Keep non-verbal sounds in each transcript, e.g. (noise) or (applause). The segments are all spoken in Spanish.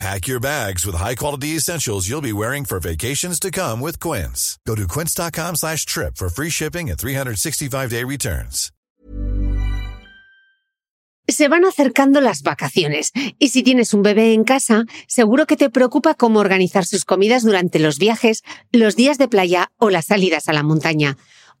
Pack your bags with high-quality essentials you'll be wearing for vacations to come with Quince. Go to quince.com slash trip for free shipping and 365-day returns. Se van acercando las vacaciones y si tienes un bebé en casa, seguro que te preocupa cómo organizar sus comidas durante los viajes, los días de playa o las salidas a la montaña.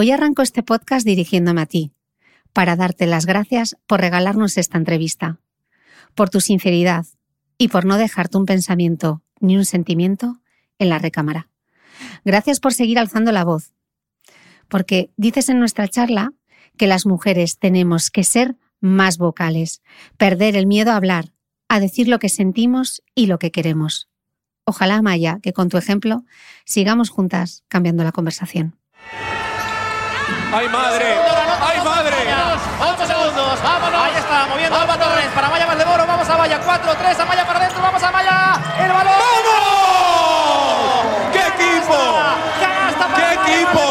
Hoy arranco este podcast dirigiéndome a ti, para darte las gracias por regalarnos esta entrevista, por tu sinceridad y por no dejarte un pensamiento ni un sentimiento en la recámara. Gracias por seguir alzando la voz, porque dices en nuestra charla que las mujeres tenemos que ser más vocales, perder el miedo a hablar, a decir lo que sentimos y lo que queremos. Ojalá, Maya, que con tu ejemplo sigamos juntas cambiando la conversación. ¡Ay, madre! ¡Ay, madre! 8 segundos, vámonos. Ahí está, moviendo Alba Torres para Maya Valdemoro. Vamos a Maya, 4, 3, a Maya para adentro, vamos a Maya. El balón. ¡Vamos! ¡Qué equipo! Canasta para ¡Qué Maya equipo!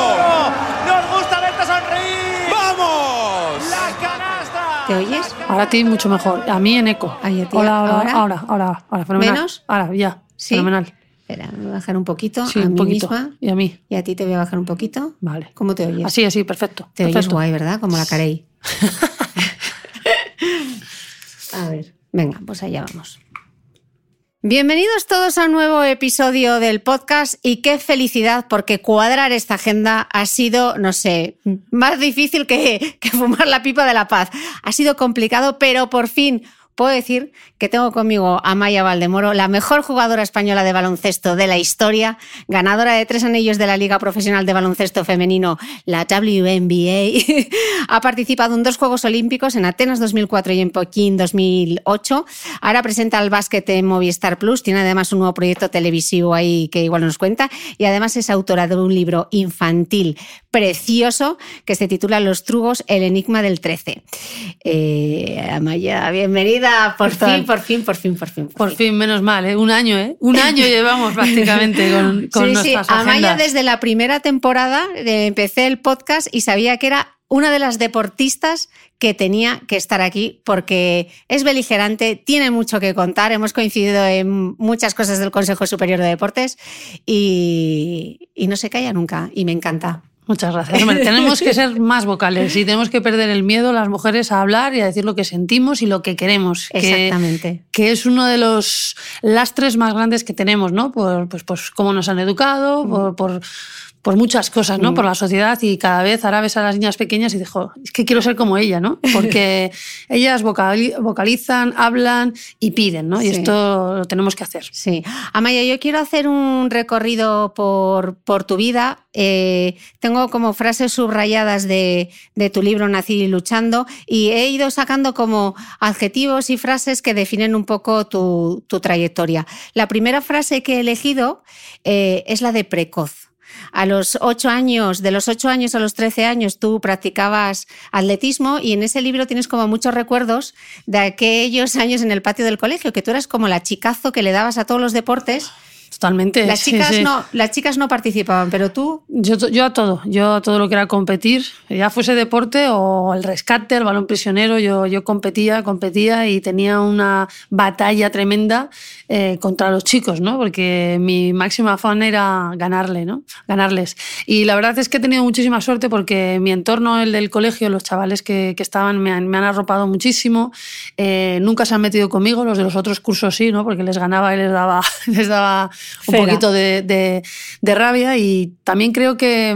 Nos gusta verte sonreír. ¡Vamos! La canasta. ¿Te oyes? Ahora a ti mucho mejor. A mí en eco. Ay, a ti, Hola, hola, ¿ahora? ahora, ahora, ahora, fenomenal. ¿Menos? Ahora, ya. ¿Sí? Fenomenal. Espera, me voy a bajar un poquito Sí, a un mí poquito. misma Y a mí. y a ti te voy a bajar un poquito. Vale. ¿Cómo te oyes? Así, así, perfecto. Te oyes perfecto. guay, ¿verdad? Como la carey. (laughs) a ver, venga, pues allá vamos. Bienvenidos todos a un nuevo episodio del podcast y qué felicidad porque cuadrar esta agenda ha sido, no sé, más difícil que, que fumar la pipa de la paz. Ha sido complicado, pero por fin puedo decir que tengo conmigo a Maya Valdemoro, la mejor jugadora española de baloncesto de la historia, ganadora de tres anillos de la Liga Profesional de Baloncesto Femenino, la WNBA. (laughs) ha participado en dos Juegos Olímpicos, en Atenas 2004 y en Pekín 2008. Ahora presenta el básquet en Movistar Plus, tiene además un nuevo proyecto televisivo ahí que igual nos cuenta y además es autora de un libro infantil precioso que se titula Los Trugos, el enigma del 13. Eh, Amaya, bienvenida. Por fin, por fin, por fin, por fin. Por fin, menos mal, ¿eh? Un año, ¿eh? Un año (laughs) llevamos prácticamente con, con sí, sí, Amaya desde la primera temporada eh, empecé el podcast y sabía que era una de las deportistas que tenía que estar aquí porque es beligerante, tiene mucho que contar, hemos coincidido en muchas cosas del Consejo Superior de Deportes y, y no se calla nunca y me encanta. Muchas gracias. Hombre, tenemos que (laughs) ser más vocales y tenemos que perder el miedo las mujeres a hablar y a decir lo que sentimos y lo que queremos. que- Exactamente. que es uno de los lastres más grandes que tenemos, ¿no? Por, pues, pues cómo nos han educado, por, por, por muchas cosas, ¿no? Por la sociedad y cada vez ahora ves a las niñas pequeñas y dijo, es que quiero ser como ella, ¿no? (laughs) Porque ellas vocalizan, hablan y piden, ¿no? Y esto lo tenemos que hacer. Sí. Amaya, yo quiero hacer un recorrido por, por tu vida. Eh, tengo como frases subrayadas de, de tu libro Nací luchando y he ido sacando como adjetivos y frases que definen un poco tu, tu trayectoria. La primera frase que he elegido eh, es la de precoz. A los ocho años, de los ocho años a los trece años, tú practicabas atletismo y en ese libro tienes como muchos recuerdos de aquellos (laughs) años en el patio del colegio, que tú eras como la chicazo que le dabas a todos los deportes Totalmente. Las chicas, No, las chicas no participaban, pero tú. Yo, yo a todo, yo a todo lo que era competir, ya fuese deporte o el rescate, el balón prisionero, yo, yo competía, competía y tenía una batalla tremenda eh, contra los chicos, ¿no? Porque mi máxima afán era ganarle, ¿no? Ganarles. Y la verdad es que he tenido muchísima suerte porque mi entorno, el del colegio, los chavales que, que estaban, me han, me han, arropado muchísimo. Eh, nunca se han metido conmigo, los de los otros cursos sí, ¿no? Porque les ganaba y les daba, (laughs) les daba un poquito de, de, rabia y también creo que,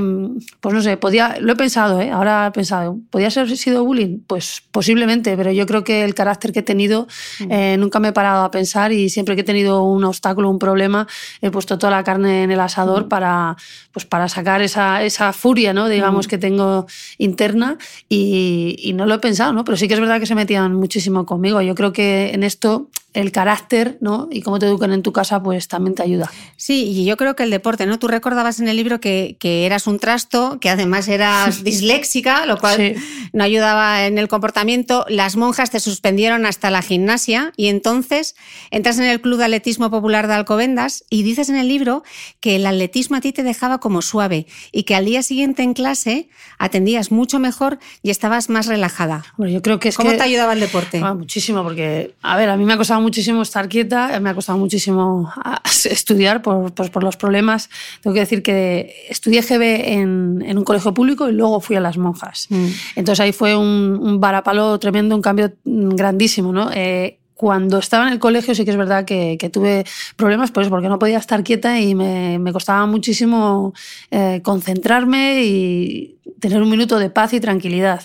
pues no sé, podía, lo he pensado, ¿eh? ahora he pensado, ¿podía haber sido bullying? Pues posiblemente, pero yo creo que el carácter que he tenido mm. eh, nunca me he parado a pensar y siempre que he tenido un obstáculo, un problema, he puesto toda la carne en el asador mm. para, pues para sacar esa, esa furia, ¿no? digamos, mm. que tengo interna y, y, no lo he pensado, ¿no? pero sí que es verdad que se metían muchísimo conmigo. Yo creo que en esto el carácter ¿no? y cómo te educan en tu casa, pues también te ayuda. Sí, y yo creo que el deporte, ¿no? Tú recordabas en el libro que, que eras un trasto, que además eras (laughs) disléxica, lo cual no ayudaba en el comportamiento. Las monjas te suspendieron hasta la gimnasia y entonces entras en el Club de Atletismo Popular de Alcobendas y dices en el libro que el atletismo a ti te dejaba como suave y que al día siguiente en clase atendías mucho mejor y estabas más relajada. Bueno, yo creo que es ¿Cómo te ayudaba el deporte? Ah, muchísimo, porque, a ver, a mí me ha costado muchísimo estar quieta, me ha costado muchísimo ah, (laughs) estudiar por, pues, por los problemas. Tengo que decir que estudié GB en, en, un colegio público y luego fui a las monjas. Mm. Entonces ahí fue un, un, varapalo tremendo, un cambio grandísimo. ¿no? Eh, cuando estaba en el colegio sí que es verdad que, que tuve problemas pues, porque no podía estar quieta y me, me costaba muchísimo eh, concentrarme y tener un minuto de paz y tranquilidad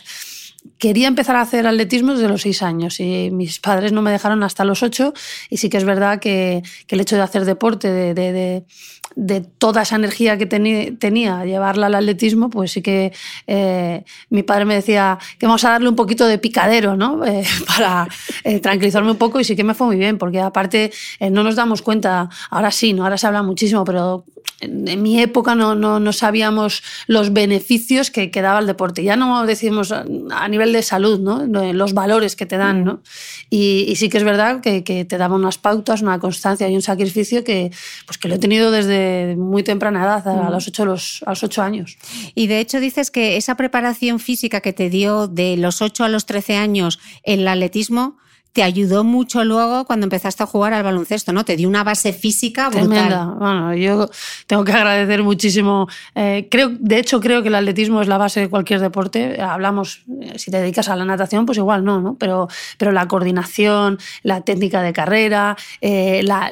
quería empezar a hacer atletismo desde los seis años y mis padres no me dejaron hasta los ocho. Y sí que es verdad que, el hecho de hacer deporte, de, de, de, toda esa energía que tenía, llevarla al atletismo, pues sí que eh, mi padre me decía que vamos a darle un poquito de picadero, ¿no? (laughs) Eh, para eh, tranquilizarme un poco y sí que me fue muy bien, porque aparte eh, no nos damos cuenta, ahora sí, ¿no? ahora se habla muchísimo, pero en mi época no, no, no sabíamos los beneficios que, que, daba el deporte. Ya no decimos a nivel de salud, ¿no? los valores que te dan. ¿no? Y, y sí que es verdad que, que, te daba unas pautas, una constancia y un sacrificio que, pues que lo he tenido desde muy temprana edad, a, los ocho, los, a los ocho años. Y de hecho dices que esa preparación física que te dio de los 8 a los 13 años el atletismo te ayudó mucho luego cuando empezaste a jugar al baloncesto, ¿no? Te dio una base física brutal. Tremenda. Bueno, yo tengo que agradecer muchísimo. Eh, creo, de hecho, creo que el atletismo es la base de cualquier deporte. Hablamos, eh, si te dedicas a la natación, pues igual no, ¿no? Pero, pero la coordinación, la técnica de carrera, eh, la,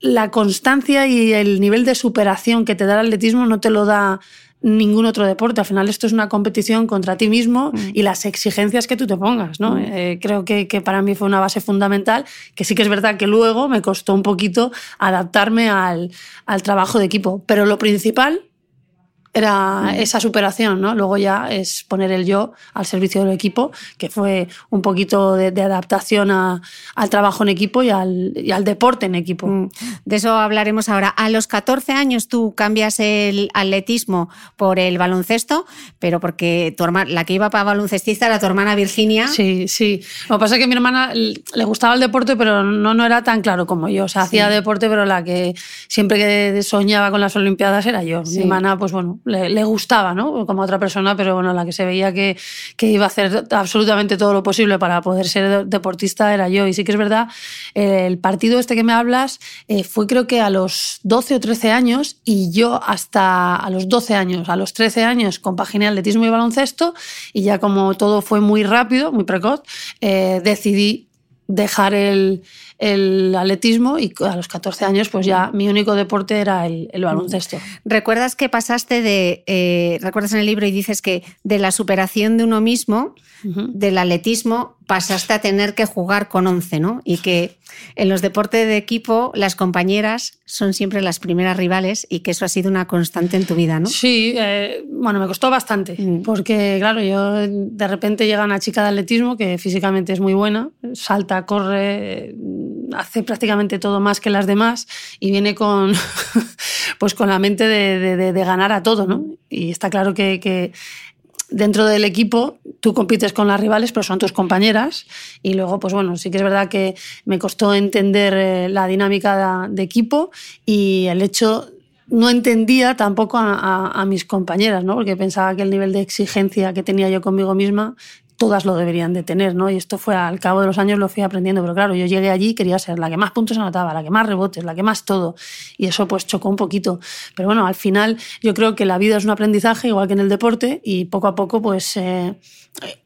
la constancia y el nivel de superación que te da el atletismo no te lo da ningún otro deporte. Al final esto es una competición contra ti mismo mm. y las exigencias que tú te pongas. ¿no? Mm. Eh, creo que, que, para mí fue una base fundamental, que sí que es verdad que luego me costó un poquito adaptarme al, al trabajo de equipo. Pero lo principal era esa superación, ¿no? Luego ya es poner el yo al servicio del equipo, que fue un poquito de, de adaptación a, al trabajo en equipo y al, y al, deporte en equipo. Mm. De eso hablaremos ahora. A los 14 años tú cambias el atletismo por el baloncesto, pero porque tu hermana, la que iba para baloncestista era tu hermana Virginia. Sí, sí. Lo que pasa es que a mi hermana le gustaba el deporte, pero no, no era tan claro como yo. O sea, sí. hacía deporte, pero la que siempre que soñaba con las Olimpiadas era yo. Sí. Mi hermana, pues bueno, le, gustaba, ¿no? Como otra persona, pero bueno, la que se veía que, que, iba a hacer absolutamente todo lo posible para poder ser deportista era yo. Y sí que es verdad, el partido este que me hablas eh, fue creo que a los 12 o 13 años y yo hasta a los 12 años, a los 13 años compaginé atletismo y baloncesto y ya como todo fue muy rápido, muy precoz, eh, decidí dejar el, el atletismo y a los 14 años pues ya mi único deporte era el, el baloncesto. ¿Recuerdas que pasaste de, eh, recuerdas en el libro y dices que de la superación de uno mismo, del atletismo, pasaste a tener que jugar con 11, ¿no? Y que en los deportes de equipo las compañeras son siempre las primeras rivales y que eso ha sido una constante en tu vida, ¿no? Sí, eh, bueno, me costó bastante, mm. porque claro, yo de repente llega una chica de atletismo que físicamente es muy buena, salta, corre, hace prácticamente todo más que las demás y viene con, (laughs) pues con la mente de, ganar a todo, ¿no? Y está claro que dentro del equipo tú compites con las rivales, pero son tus compañeras. Y luego, pues bueno, sí que es verdad que me costó entender eh, la dinámica de, equipo y el hecho no entendía tampoco a, a, mis compañeras, ¿no? porque pensaba que el nivel de exigencia que tenía yo conmigo misma todas lo deberían de tener, ¿no? Y esto fue al cabo de los años lo fui aprendiendo, pero claro, yo llegué allí y quería ser la que más puntos anotaba, la que más rebotes, la que más todo, y eso pues chocó un poquito. Pero bueno, al final yo creo que la vida es un aprendizaje igual que en el deporte y poco a poco pues eh,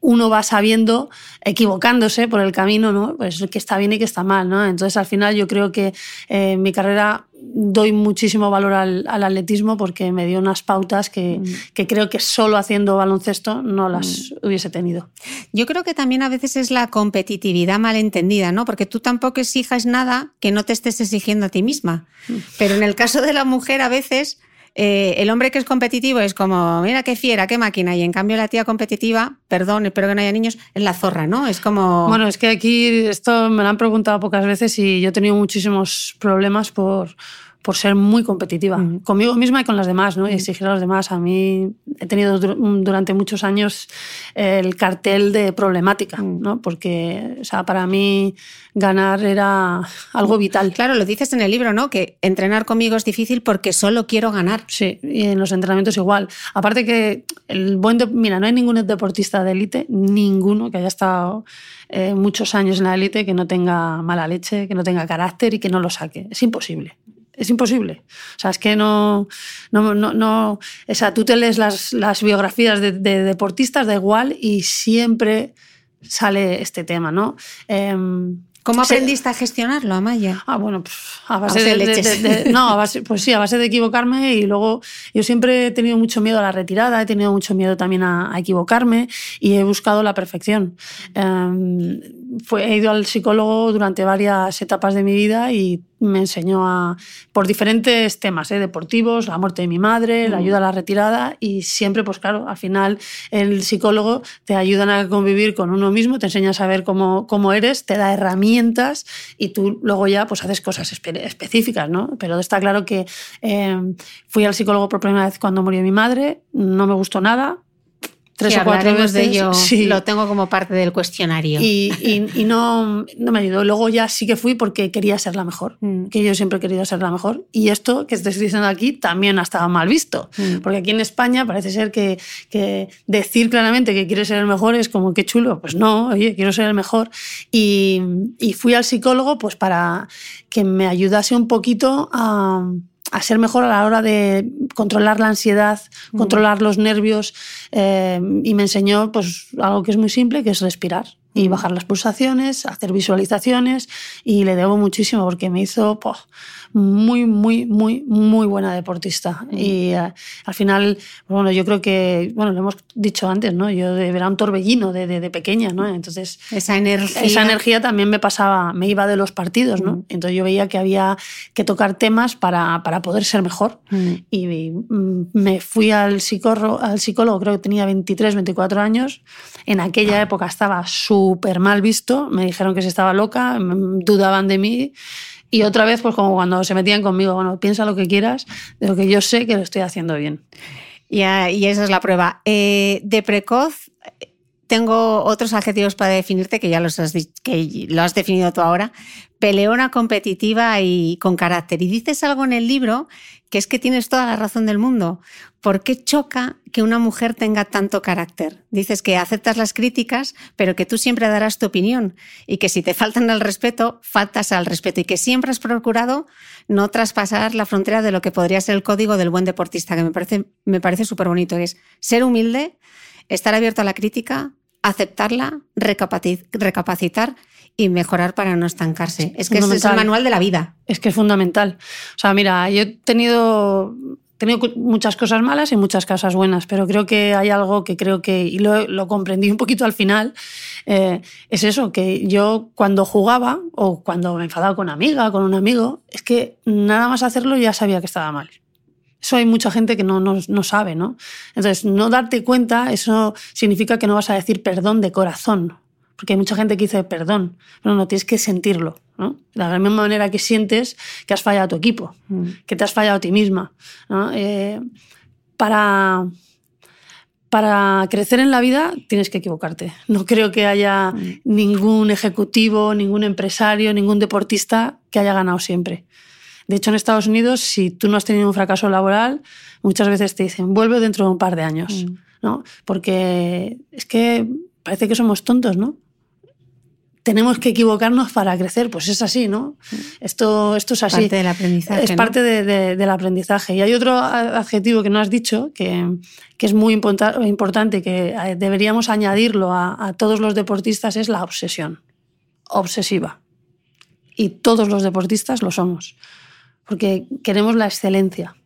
uno va sabiendo, equivocándose por el camino, ¿no? Pues que está bien y que está mal, ¿no? Entonces al final yo creo que eh, mi carrera doy muchísimo valor al, atletismo porque me dio unas pautas que, mm. que, creo que solo haciendo baloncesto no las mm. hubiese tenido. Yo creo que también a veces es la competitividad malentendida, ¿no? Porque tú tampoco exijas nada que no te estés exigiendo a ti misma. Mm. Pero en el caso de la mujer a veces... Eh, el hombre que es competitivo es como, mira qué fiera, qué máquina, y en cambio la tía competitiva, perdón, espero que no haya niños, es la zorra, ¿no? Es como... Bueno, es que aquí esto me lo han preguntado pocas veces y yo he tenido muchísimos problemas por, por ser muy competitiva, conmigo misma y con las demás, ¿no? Y exigir a los demás. A mí he tenido durante muchos años el cartel de problemática, ¿no? Porque, o sea, para mí ganar era algo vital. Claro, lo dices en el libro, ¿no? Que entrenar conmigo es difícil porque solo quiero ganar. Sí, y en los entrenamientos igual. Aparte que el buen... Mira, no hay ningún deportista de élite, ninguno que haya estado eh, muchos años en la élite que no tenga mala leche, que no tenga carácter y que no lo saque. Es imposible es imposible. O sea, es que no, no, no, no o sea, tú te lees las, las biografías de, deportistas, da igual, y siempre sale este tema, ¿no? Em, ¿Cómo aprendiste a gestionarlo, Amaya? Ah, bueno, pues a base, de, No, a base, (laughs) pues sí, a base de equivocarme y luego yo siempre he tenido mucho miedo a la retirada, he tenido mucho miedo también a, equivocarme y he buscado la perfección. Em, fue, he ido al psicólogo durante varias etapas de mi vida y me enseñó a, por diferentes temas, ¿eh? deportivos, la muerte de mi madre, la mm. ayuda a la retirada y siempre, pues claro, al final el psicólogo te ayuda a convivir con uno mismo, te enseña a saber cómo, cómo eres, te da herramientas y tú luego ya pues haces cosas específicas, ¿no? Pero está claro que eh, fui al psicólogo por primera vez cuando murió mi madre, no me gustó nada, tres o cuatro veces. de ello. Lo tengo como parte del cuestionario. Y, y, no, no, me ayudó. Luego ya sí que fui porque quería ser la mejor, mm. que yo siempre he querido ser la mejor. Y esto que estoy diciendo aquí también ha estado mal visto. Mm. Porque aquí en España parece ser que, que, decir claramente que quieres ser el mejor es como que chulo. Pues no, oye, quiero ser el mejor. Y, y fui al psicólogo pues para que me ayudase un poquito a a ser mejor a la hora de controlar la ansiedad, controlar los nervios eh, y me enseñó pues algo que es muy simple, que es respirar y mm. bajar las pulsaciones, hacer visualizaciones y le debo muchísimo porque me hizo muy, muy, muy, muy buena deportista. Mm. Y eh, al final, bueno, yo creo que, bueno, lo hemos dicho antes, ¿no? Yo era un torbellino de, de, pequeña, ¿no? Entonces, esa energía. Esa energía también me pasaba, me iba de los partidos, ¿no? Mm. Entonces yo veía que había que tocar temas para, para poder ser mejor. Mm. Y, me fui al psicólogo, al psicólogo, creo que tenía 23, 24 años. En aquella época estaba súper mal visto, me dijeron que se estaba loca, dudaban de mí. Y otra vez, pues como cuando se metían conmigo, bueno, piensa lo que quieras, de lo que yo sé que lo estoy haciendo bien. y esa es la prueba. Eh, de precoz, tengo otros adjetivos para definirte que ya los has, que lo has definido tú ahora. Peleona, competitiva y con carácter. Y dices algo en el libro que es que tienes toda la razón del mundo. ¿Por qué choca que una mujer tenga tanto carácter? Dices que aceptas las críticas, pero que tú siempre darás tu opinión y que si te faltan al respeto, faltas al respeto y que siempre has procurado no traspasar la frontera de lo que podría ser el código del buen deportista, que me parece, me parece súper bonito. Es ser humilde, estar abierto a la crítica, aceptarla, recapacitar y mejorar para no estancarse. Es que ese es el manual de la vida. Es que es fundamental. O sea, mira, yo he tenido, he tenido muchas cosas malas y muchas cosas buenas, pero creo que hay algo que creo que, y lo, lo comprendí un poquito al final, eh, es eso, que yo cuando jugaba o cuando me enfadaba con una amiga, con un amigo, es que nada más hacerlo ya sabía que estaba mal. Eso hay mucha gente que no, no, no sabe, ¿no? Entonces, no darte cuenta, eso significa que no vas a decir perdón de corazón. Porque hay mucha gente que dice perdón, pero no, tienes que sentirlo, ¿no? De la misma manera que sientes que has fallado a tu equipo, que te has fallado a ti misma, ¿no? Eh, para, para crecer en la vida tienes que equivocarte. No creo que haya ningún ejecutivo, ningún empresario, ningún deportista que haya ganado siempre. De hecho, en Estados Unidos, si tú no has tenido un fracaso laboral, muchas veces te dicen, vuelve dentro de un par de años, ¿no? Porque es que parece que somos tontos, ¿no? Tenemos que equivocarnos para crecer, pues es así, ¿no? Esto, esto es así. Parte del aprendizaje, Es ¿no? parte de- de- del aprendizaje. Y hay otro adjetivo que no has dicho, que, que es muy importa- importante, que eh, deberíamos añadirlo a, a todos los deportistas, es la obsesión. Obsesiva. Y todos los deportistas lo somos. Porque queremos la excelencia.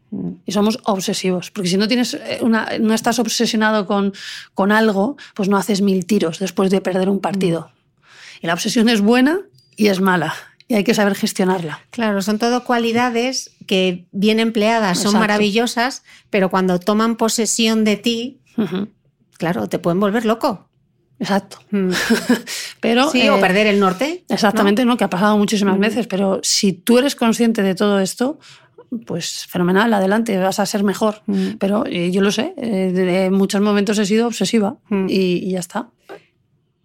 Y somos obsesivos. Porque si no, tienes eh, una, no estás obsesionado con, con algo, pues no haces mil tiros después de perder un partido. Y la obsesión es buena y es mala. Y hay que saber gestionarla. Claro, son todo cualidades que bien empleadas son Exacto. maravillosas, pero cuando toman posesión de ti, Ujú. claro, te pueden volver loco. Exacto. Mm. (laughs) Pero, Sí, eh, o perder el norte. Exactamente, ¿no? Que ha pasado muchísimas Mm. veces, pero si tú eres consciente de todo esto, pues fenomenal, adelante, vas a ser mejor. Mm. Pero eh, yo lo sé, eh, de- en muchos momentos he sido obsesiva Mm. y, y ya está.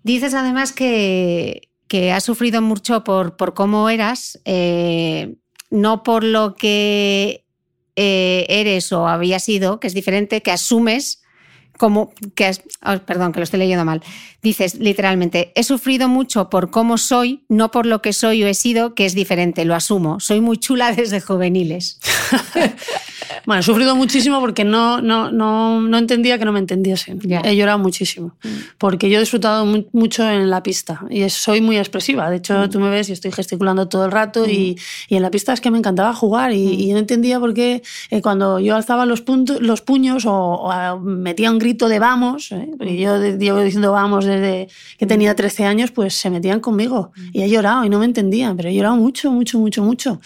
Dices además que, que has sufrido mucho por, por cómo eras, eh, no por lo que eh, eres o habías sido, que es diferente, que asumes como que has- perdón, que lo estoy leyendo mal. Dices literalmente, he sufrido mucho por cómo soy, no por lo que soy o he sido, que es diferente, lo asumo. Soy muy chula (laughs) desde juveniles. (laughs) Bueno, he sufrido muchísimo porque no, no, no, no entendía que no me entendiesen. Ya. He llorado muchísimo. Porque yo he disfrutado mu- mucho en la pista y soy muy expresiva. De hecho, tú me ves y estoy gesticulando todo el rato y, y en la pista es que me encantaba jugar y, y no entendía por qué eh, cuando yo alzaba los, puntos, los puños o, o, ah, metía un grito de vamos, ¿eh? porque yo llevo diciendo vamos desde que tenía 13 años, pues se metían conmigo y he llorado y no me entendían, pero he llorado mucho, mucho, mucho, mucho.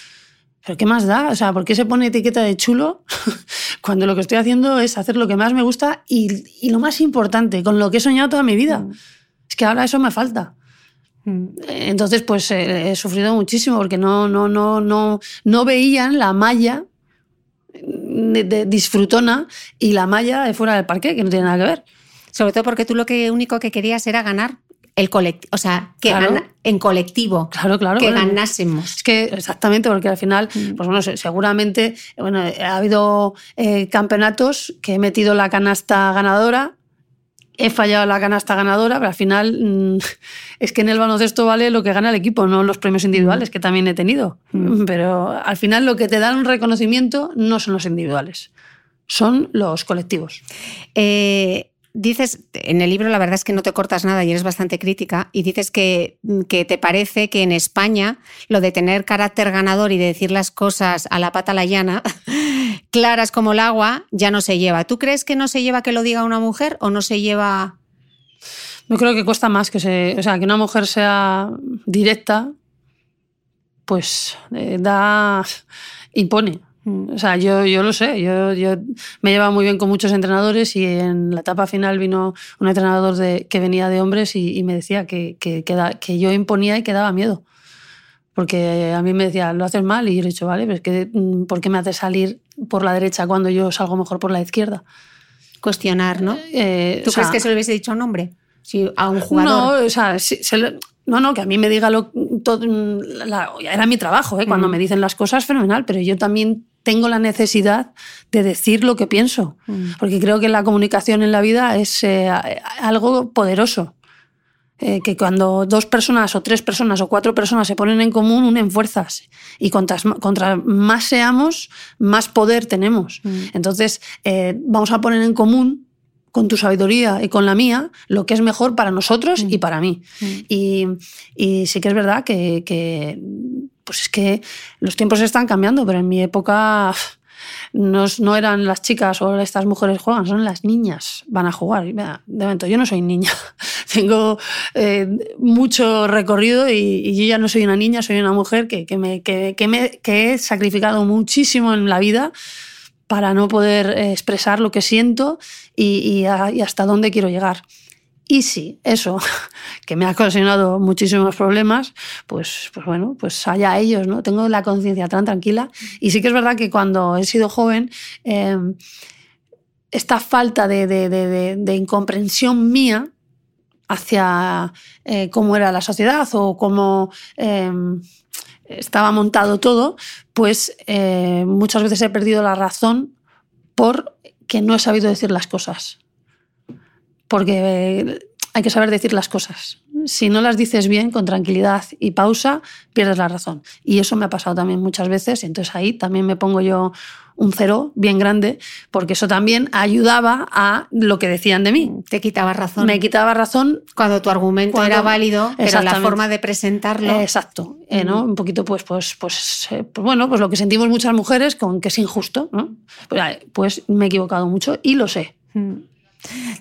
¿Pero qué más da? O sea, ¿por qué se pone etiqueta de chulo (laughs) cuando lo que estoy haciendo es hacer lo que más me gusta y, y lo más importante, con lo que he soñado toda mi vida? Es que ahora eso me falta. Entonces, pues eh, he sufrido muchísimo porque no, no, no, no, no veían la malla de, de disfrutona y la malla de fuera del parque, que no tiene nada que ver. Sobre todo porque tú lo que único que querías era ganar el colectivo, o sea, que Claro. gana- en colectivo, Claro, claro. que bueno. ganásemos. Es que exactamente, porque al final, pues bueno, se- seguramente, bueno, ha habido eh, campeonatos que he metido la canasta ganadora, he fallado la canasta ganadora, pero al final mm, (laughs) es que en el baloncesto vale lo que gana el equipo, no los premios individuales, que también he tenido. Pero al final lo que te dan un reconocimiento no son los individuales, son los colectivos. Eh, dices, en el libro la verdad es que no te cortas nada y eres bastante crítica, y dices que, que te parece que en España lo de tener carácter ganador y de decir las cosas a la pata la llana, (laughs) claras como el agua, ya no se lleva. ¿Tú crees que no se lleva que lo diga una mujer o no se lleva... Yo creo que cuesta más que, se, o sea, que una mujer sea directa, pues eh, da, impone. O sea, yo, yo lo sé, yo, yo me llevaba muy bien con muchos entrenadores y en la etapa final vino un entrenador de, que venía de hombres y, y me decía que, que, que, da- que yo imponía y que daba miedo. Porque a mí me decía, lo haces mal y yo le he dicho, vale, pero es que, mm, ¿por qué me haces salir por la derecha cuando yo salgo mejor por la izquierda? Cuestionar, ¿no? Eh, ¿Tú o sea, crees que se lo hubiese dicho a un hombre? Sí, a un jugador. No, o sea, sí, se lo- no, no, que a mí me diga lo todo, la- era mi trabajo, ¿eh? cuando Mm. me dicen las cosas, fenomenal, pero yo también tengo la necesidad de decir lo que pienso, Mm. porque creo que la comunicación en la vida es eh, algo poderoso. Eh, que cuando dos personas o tres personas o cuatro personas se ponen en común, unen fuerzas. Y contra, contra más seamos, más poder tenemos. Mm. Entonces, eh, vamos a poner en común con tu sabiduría y con la mía lo que es mejor para nosotros y para mí. Y, y sí que es verdad que, que, pues es que los tiempos están cambiando, pero en mi época no, eran las chicas o estas mujeres juegan, son las niñas van a jugar. de momento, yo no soy niña, (laughs) tengo eh, mucho recorrido y, yo ya no soy una niña, soy una mujer que, que, me, que, me, que he sacrificado muchísimo en la vida para no poder eh, expresar lo que siento y hasta dónde quiero llegar. Y si eso, (laughs) que me ha ocasionado muchísimos problemas, pues, pues bueno, pues allá ellos, ¿no? Tengo la conciencia tan tranquila. Y sí que es verdad que cuando he sido joven, eh, esta falta de, incomprensión mía hacia eh, cómo era la sociedad o cómo eh, estaba montado todo, pues eh, muchas veces he perdido la razón por que no he sabido decir las cosas porque hay que saber decir las cosas. Si no las dices bien, con tranquilidad y pausa, pierdes la razón. Y eso me ha pasado también muchas veces, y entonces ahí también me pongo yo un cero bien grande, porque eso también ayudaba a lo que decían de mí. Te quitaba razón. Me quitaba razón. Cuando tu argumento cuando, era válido, pero la forma de presentarlo. Exacto. Eh, ¿no? Un poquito, pues, pues, pues, eh, pues, bueno, pues lo que sentimos muchas mujeres con que es injusto, ¿no? Pues, pues me he equivocado mucho y lo sé. Mm.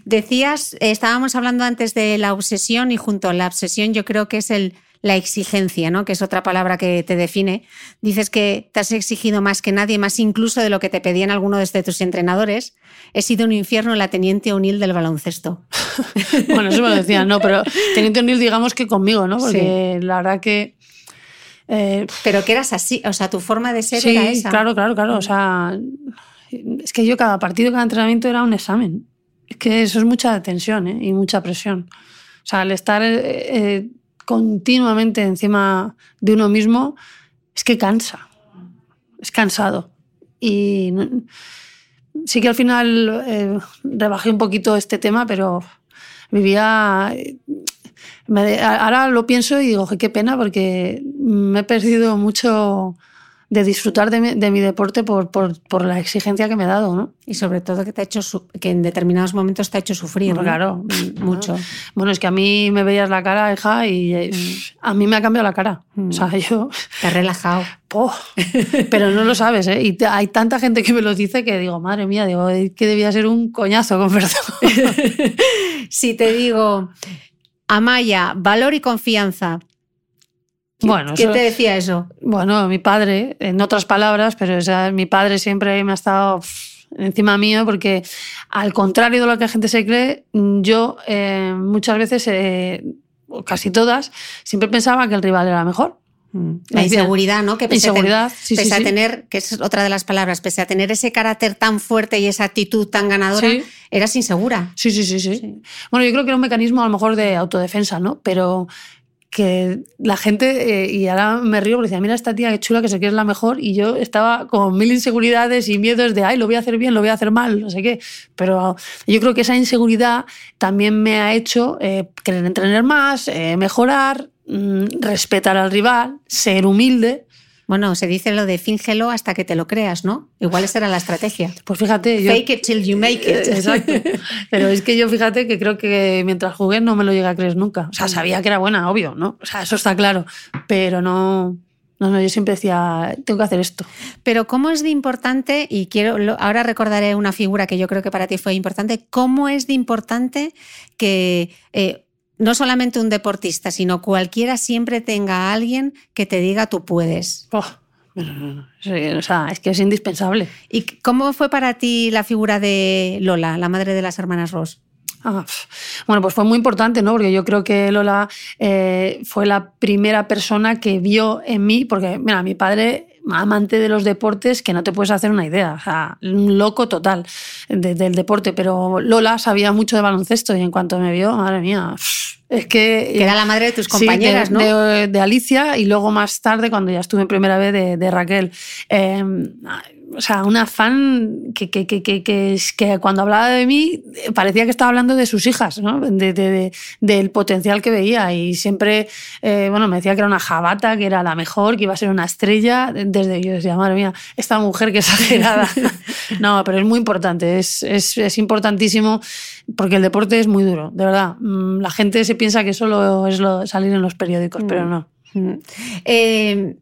Decías, estábamos hablando antes de la obsesión y junto a la obsesión yo creo que es el, la exigencia, ¿no? que es otra palabra que te define. Dices que te has exigido más que nadie, más incluso de lo que te pedían algunos de tus entrenadores. He sido un infierno la teniente O'Neill del baloncesto. (laughs) bueno, eso me lo decían, no, pero teniente O'Neill digamos que conmigo, ¿no? Porque sí. la verdad que... Eh, pero que eras así, o sea, tu forma de ser sí, era esa. claro, claro, claro. O sea, es que yo cada partido, cada entrenamiento era un examen. Es que eso es mucha tensión ¿eh? y mucha presión. O sea, el estar eh, continuamente encima de uno mismo es que cansa. Es cansado. Y sí que al final eh, rebajé un poquito este tema, pero vivía... Me, ahora lo pienso y digo, qué pena, porque me he perdido mucho de disfrutar de mi, de mi deporte por, por, por, la exigencia que me he dado, ¿no? Y sobre todo que te ha hecho que en determinados momentos te ha hecho sufrir, ¿no? Claro, mucho. Bueno, es que a mí me veías la cara, hija, y mm. a mí me ha cambiado la cara. Mm. O sea, yo te has relajado. Oh, pero no lo sabes, ¿eh? Y hay tanta gente que me lo dice que digo, madre mía, digo, que debía ser un coñazo, con perdón. (laughs) si te digo, Amaya, valor y confianza, bueno, ¿Quién te decía eso? Bueno, mi padre, en otras palabras, pero o sea, mi padre siempre me ha estado encima mío porque al contrario de lo que la gente se cree, yo eh, muchas veces, eh, casi todas, siempre pensaba que el rival era mejor. La inseguridad, ¿no? Que pese, inseguridad, a, sí, pese sí, a sí. tener, que es otra de las palabras, pese a tener ese carácter tan fuerte y esa actitud tan ganadora, eras insegura. Sí, sí, sí, sí, Bueno, yo creo que era un mecanismo a lo mejor de autodefensa, ¿no? Pero que la gente, eh, y ahora me río porque decía, mira esta tía qué chula que sé que es la mejor, y yo estaba con mil inseguridades y miedos de, ay, lo voy a hacer bien, lo voy a hacer mal, no sé qué. Pero yo creo que esa inseguridad también me ha hecho eh, querer entrenar más, eh, mejorar, mmm, respetar al rival, ser humilde. Bueno, se dice lo de fíngelo hasta que te lo creas, ¿no? Igual esa era la estrategia. Pues fíjate. Fake yo... it till you make it. Exacto. (laughs) Pero es que yo fíjate que creo que mientras jugué no me lo llegué a creer nunca. O sea, sabía que era buena, obvio, ¿no? O sea, eso está claro. Pero no. No, no, yo siempre decía, tengo que hacer esto. Pero ¿cómo es de importante, y quiero, ahora recordaré una figura que yo creo que para ti fue importante, ¿cómo es de importante que eh, no solamente un deportista, sino cualquiera siempre tenga a alguien que te diga tú puedes. Oh, o sea, es que es indispensable. ¿Y cómo fue para ti la figura de Lola, la madre de las hermanas Ross? Ah, bueno, pues fue muy importante, ¿no? Porque yo creo que Lola eh, fue la primera persona que vio en mí, porque, mira, mi padre amante de los deportes que no te puedes hacer una idea, o sea, un loco total de, del deporte, pero Lola sabía mucho de baloncesto y en cuanto me vio, madre mía, es que... Que era la madre de tus compañeras, sí, de, ¿no? De, de, Alicia y luego más tarde, cuando ya estuve en primera vez, de, Raquel. Eh, o sea, una fan que, que, que, que, que cuando hablaba de mí parecía que estaba hablando de sus hijas, ¿no? de, de, del potencial que veía y siempre, eh, bueno, me decía que era una jabata, que era la mejor, que iba a ser una estrella, desde yo decía, madre mía, esta mujer que exagerada. (laughs) no, pero es muy importante, es, es, es, importantísimo porque el deporte es muy duro, de verdad. Mm, la gente se piensa que solo es lo, salir en los periódicos, pero Mm. no. Eh,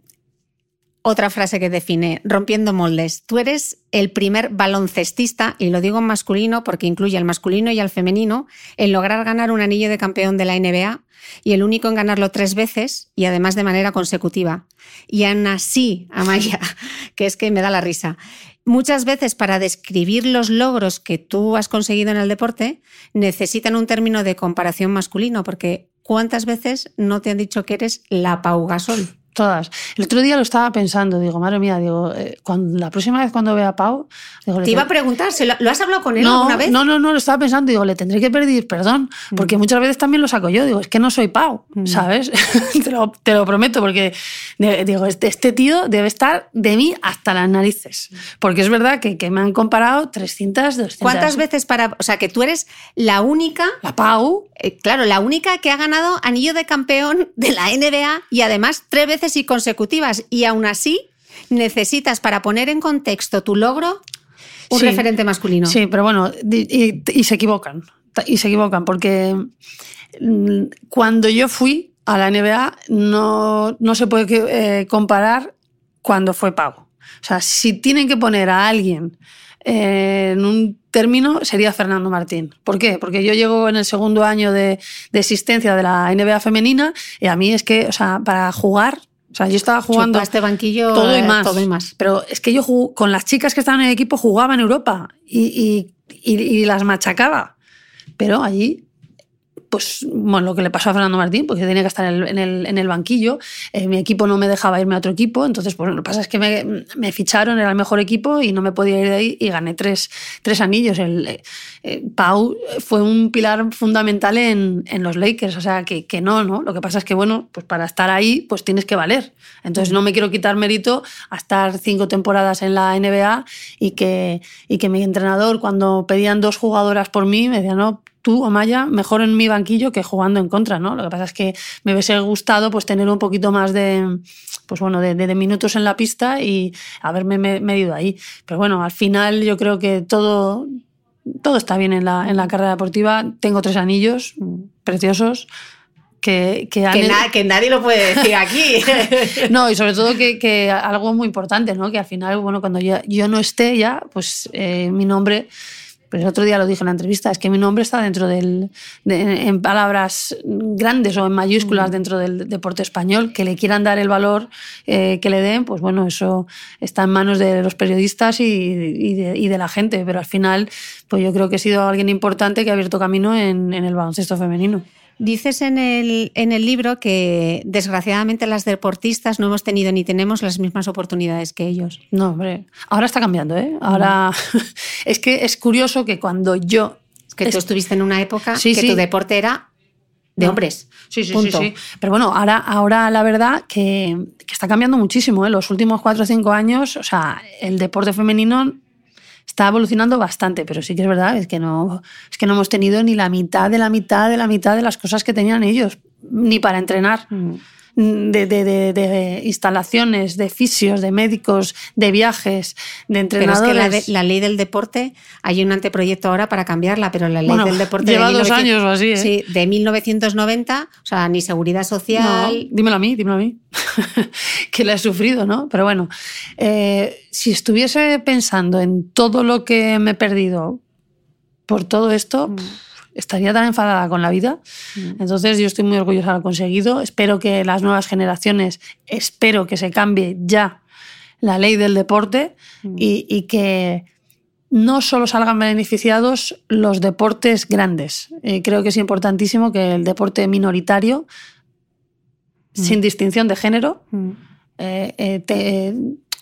otra frase que define, rompiendo moldes. Tú eres el primer baloncestista, y lo digo en masculino porque incluye al masculino y al femenino, en lograr ganar un anillo de campeón de la NBA y el único en ganarlo tres veces y además de manera consecutiva. Y aún así, Amaya, (laughs) que es que me da la risa, muchas veces para describir los logros que tú has conseguido en el deporte necesitan un término de comparación masculino, porque ¿cuántas veces no te han dicho que eres la Pau Gasol? Todas. El otro día lo estaba pensando, digo, madre mía, digo, eh, cuando, la próxima vez cuando vea a Pau... Digo, Te iba a preguntar, ¿se lo, ¿lo has hablado con él no, alguna vez? No, no, no, lo estaba pensando, digo, le tendré que pedir perdón, porque muchas veces también lo saco yo, digo, es que no soy Pau, ¿sabes? (laughs) te, lo, te, lo, prometo, porque digo, este, este, tío debe estar de mí hasta las narices, porque es verdad que, que me han comparado 300, 200... ¿Cuántas veces para...? O sea, que tú eres la única... La Pau. Eh, claro, la única que ha ganado anillo de campeón de la NBA y además tres veces y consecutivas. Y aún así necesitas para poner en contexto tu logro un sí, referente masculino. Sí, pero bueno, y, y, se equivocan. Y se equivocan porque mm, cuando yo fui a la NBA no, no se puede eh, comparar cuando fue Pau. O sea, si tienen que poner a alguien eh, en un término sería Fernando Martín. ¿Por qué? Porque yo llego en el segundo año de, de, existencia de la NBA femenina y a mí es que, o sea, para jugar o sea, yo estaba jugando este banquillo todo y, más, todo y más. Pero es que yo con las chicas que estaban en el equipo jugaba en Europa y, y, y, las machacaba. Pero allí, pues bueno, lo que le pasó a Fernando Martín, porque tenía que estar en el, en el, en el banquillo. Eh, mi equipo no me dejaba irme a otro equipo. Entonces, pues lo que pasa es que me, me, ficharon, era el mejor equipo y no me podía ir de ahí y gané tres, tres anillos. El, eh, Pau fue un pilar fundamental en, en, los Lakers. O sea, que, que no, ¿no? Lo que pasa es que, bueno, pues para estar ahí, pues tienes que valer. Entonces, no me quiero quitar mérito a estar cinco temporadas en la NBA y que, y que mi entrenador, cuando pedían dos jugadoras por mí, me decía, no, tú, Amaya, mejor en mi banquillo que jugando en contra, ¿no? Lo que pasa es que me hubiese gustado pues tener un poquito más de, pues bueno, de, de, de minutos en la pista y haberme medido ahí. Pero bueno, al final yo creo que todo, todo está bien en la, en la carrera deportiva. Tengo tres anillos preciosos. Que, que, que, na, que, nadie lo puede decir aquí. (laughs) no, y sobre todo que, que, algo muy importante, ¿no? Que al final, bueno, cuando yo, yo no esté ya, pues eh, mi nombre pues el otro día lo dije en la entrevista, es que mi nombre está dentro del, de, en palabras grandes o en mayúsculas dentro del deporte español, que le quieran dar el valor eh, que le den, pues bueno, eso está en manos de los periodistas y, y, de, y, de, la gente, pero al final, pues yo creo que he sido alguien importante que ha abierto camino en, en el baloncesto femenino. Dices en el, en el libro que desgraciadamente las deportistas no hemos tenido ni tenemos las mismas oportunidades que ellos. No, hombre, ahora está cambiando, ¿eh? Ahora (laughs) es que es curioso que cuando yo... Es que tú estuviste en una época sí, que sí. tu deporte era de no. hombres. Sí, sí, Punto. sí, sí. Pero bueno, ahora, ahora la verdad que, que está cambiando muchísimo. ¿eh? Los últimos cuatro o cinco años, o sea, el deporte femenino está evolucionando bastante, pero sí que es verdad es que no es que no hemos tenido ni la mitad de la mitad de la mitad de las cosas que tenían ellos, ni para entrenar. Mm. De, de, de, de, instalaciones, de fisios, de médicos, de viajes, de entrenadores. Pero es que la, la, ley del deporte, hay un anteproyecto ahora para cambiarla, pero la ley bueno, del deporte. Lleva de dos años o así. ¿eh? Sí, de 1990, o sea, ni seguridad social. No, dímelo a mí, dímelo a mí. (laughs) que la he sufrido, ¿no? Pero bueno, eh, si estuviese pensando en todo lo que me he perdido por todo esto. Mm estaría tan enfadada con la vida. Mm. Entonces yo estoy muy orgullosa de lo conseguido. Espero que las nuevas generaciones, espero que se cambie ya la ley del deporte mm. y, y, que no solo salgan beneficiados los deportes grandes. Eh, creo que es importantísimo que el deporte minoritario, mm. sin distinción de género, eh, eh, te,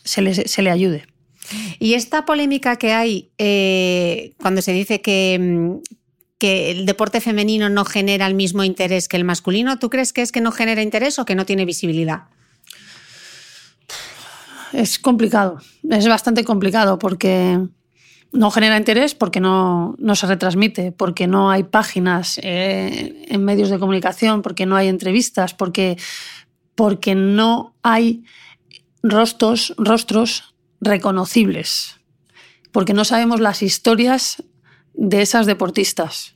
se, le, se, le, ayude. Y esta polémica que hay cuando se dice que, que el deporte femenino no genera el mismo interés que el masculino, ¿tú crees que es que no genera interés o que no tiene visibilidad? es complicado, es bastante complicado porque no genera interés, porque no, no se retransmite, porque no hay páginas eh, en medios de comunicación, porque no hay entrevistas, porque, porque no hay rostros, rostros reconocibles, porque no sabemos las historias de esas deportistas.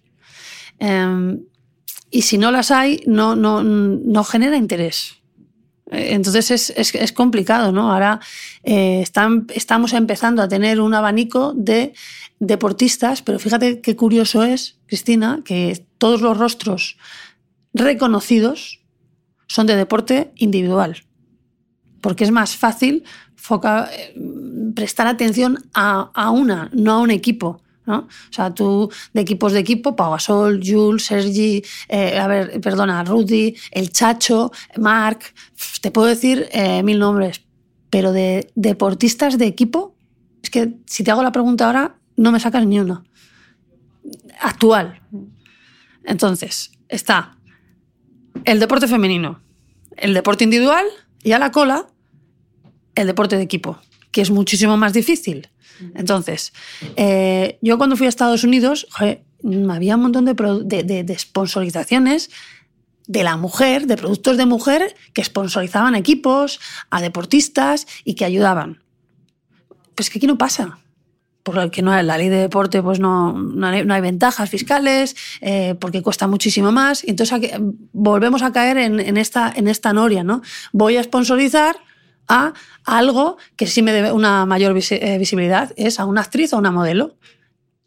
Em, y si no las hay, no, no, no genera interés. Entonces es, es, complicado, ¿no? Ahora eh, están, estamos empezando a tener un abanico de deportistas, pero fíjate qué curioso es, Cristina, que todos los rostros reconocidos son de deporte individual, porque es más fácil eh, prestar atención a, a una, no a un equipo. ¿No? O sea, tú de equipos de equipo, Pau Gasol, Jules, Sergi, eh, a ver, perdona, Rudy, El Chacho, Marc, te puedo decir eh, mil nombres, pero de deportistas de equipo, es que si te hago la pregunta ahora, no me sacas ni uno. Actual. Entonces, está el deporte femenino, el deporte individual y a la cola el deporte de equipo, que es muchísimo más difícil. Entonces, eh, yo cuando fui a Estados Unidos, joder, había un montón de, de, de, sponsorizaciones de la mujer, de productos de mujer, que sponsorizaban equipos, a deportistas y que ayudaban. Pues que aquí no pasa. Porque no, la ley de deporte pues no, no, hay, no hay ventajas fiscales, eh, porque cuesta muchísimo más. Y entonces volvemos a caer en, en, esta, en esta noria. ¿no? Voy a sponsorizar a algo que sí me debe una mayor visibilidad, es a una actriz o a una modelo.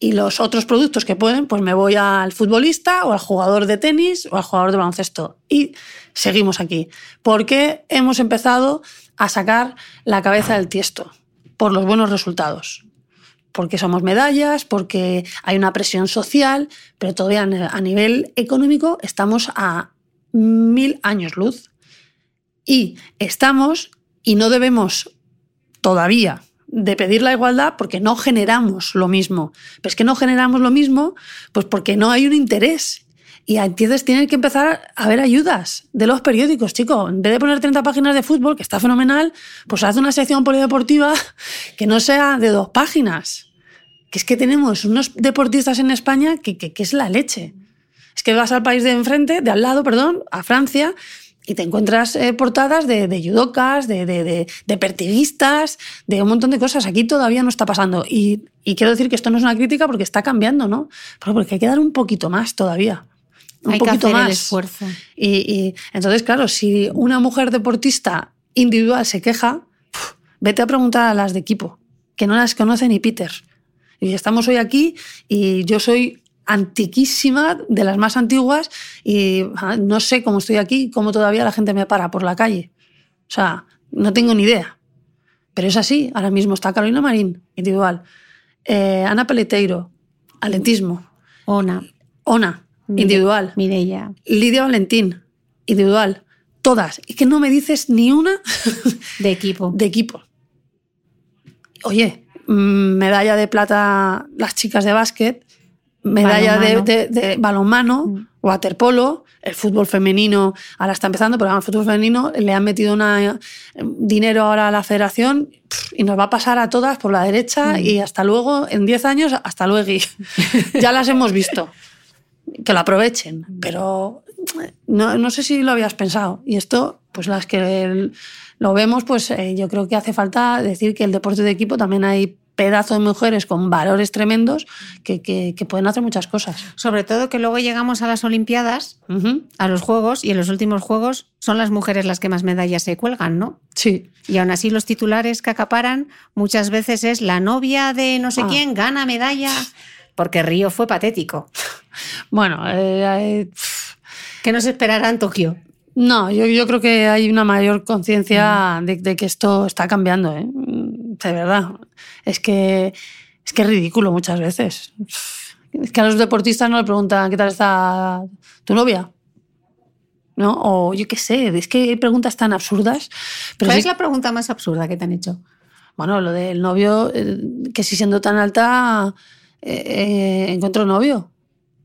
Y los otros productos que pueden, pues me voy al futbolista o al jugador de tenis o al jugador de baloncesto. Y seguimos aquí. Porque hemos empezado a sacar la cabeza del tiesto por los buenos resultados. Porque somos medallas, porque hay una presión social, pero todavía a nivel económico estamos a mil años luz. Y estamos y no debemos todavía de pedir la igualdad porque no generamos lo mismo. Pero es que no generamos lo mismo pues porque no hay un interés. Y entonces tienen que empezar a haber ayudas de los periódicos, chico. En vez de poner 30 páginas de fútbol, que está fenomenal, pues haz una sección polideportiva (laughs) que no sea de dos páginas. Que es que tenemos unos deportistas en España que, que, que es la leche. Es que vas al país de enfrente, de al lado, perdón, a Francia, y te encuentras eh, portadas de, de judocas, de, de, de, de, pertiguistas, de un montón de cosas. Aquí todavía no está pasando. Y, y, quiero decir que esto no es una crítica porque está cambiando, ¿no? Pero porque hay que dar un poquito más todavía. Un hay poquito que hacer más. el esfuerzo. Y, y, entonces, claro, si una mujer deportista individual se queja, puf, vete a preguntar a las de equipo, que no las conoce ni Peter. Y estamos hoy aquí y yo soy antiquísima, de las más antiguas, y ah, no sé cómo estoy aquí, cómo todavía la gente me para por la calle. O sea, no tengo ni idea. Pero es así, ahora mismo está Carolina Marín, individual. Eh, Ana Peleteiro, atletismo. Ona. Ona, individual. Mireia. Lidia Valentín, individual. Todas. Y que no me dices ni una (laughs) de equipo. De equipo. Oye, medalla de plata las chicas de básquet, medalla de, de, de, balonmano, mm. waterpolo, el fútbol femenino ahora está empezando, pero el fútbol femenino le han metido una, dinero ahora a la federación y nos va a pasar a todas por la derecha mm. y hasta luego, en 10 años, hasta luego. (laughs) ya las hemos visto. Que lo aprovechen, pero no, no, sé si lo habías pensado. Y esto, pues las que lo vemos, pues eh, yo creo que hace falta decir que el deporte de equipo también hay pedazo de mujeres con valores tremendos que, que, que, pueden hacer muchas cosas. Sobre todo que luego llegamos a las Olimpiadas, uh -huh. a los Juegos, y en los últimos Juegos son las mujeres las que más medallas se cuelgan, ¿no? Sí. Y aún así los titulares que acaparan muchas veces es la novia de no sé ah. quién gana medalla, porque Río fue patético. Bueno, eh, eh, ¿qué nos esperará en Tokio? No, yo, yo creo que hay una mayor conciencia mm. de, de, que esto está cambiando, ¿eh? De verdad. Es que es que es ridículo muchas veces. Es que a los deportistas no le preguntan qué tal está tu novia. ¿No? O yo qué sé, es que hay preguntas tan absurdas. Pero ¿Cuál sí, es la pregunta más absurda que te han hecho? Bueno, lo del novio, eh, que si siendo tan alta eh, eh, encuentro novio.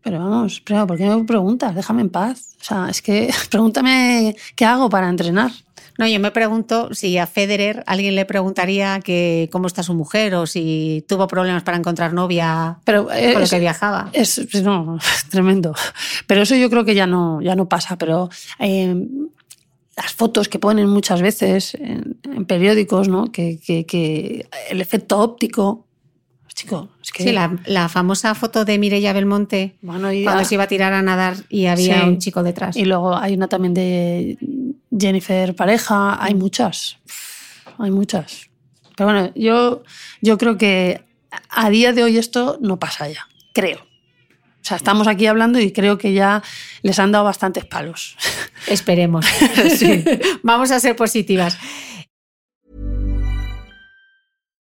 Pero vamos, pero ¿por qué me preguntas? Déjame en paz. O sea, es que (laughs) pregúntame qué hago para entrenar. No, yo me pregunto si a Federer alguien le preguntaría que cómo está su mujer o si tuvo problemas para encontrar novia Pero con es, lo que viajaba. es- es- no, (laughs) tremendo. Pero eso yo creo que ya no, ya no pasa. Pero eh, las fotos que ponen muchas veces en, en periódicos, ¿no? Que, que- que el efecto óptico. Chico, es que. Sí, la, la famosa foto de Mireia Belmonte Bueno, y, cuando se iba a tirar a nadar y había Sí. un chico detrás. y luego hay una también de Jennifer Pareja. Hay muchas. Hay muchas. Pero bueno, yo, yo creo que a día de hoy esto no pasa ya. Creo. O sea, estamos aquí hablando y creo que ya les han dado bastantes palos. (laughs) Esperemos. (laughs) Sí. (laughs) Vamos a ser positivas.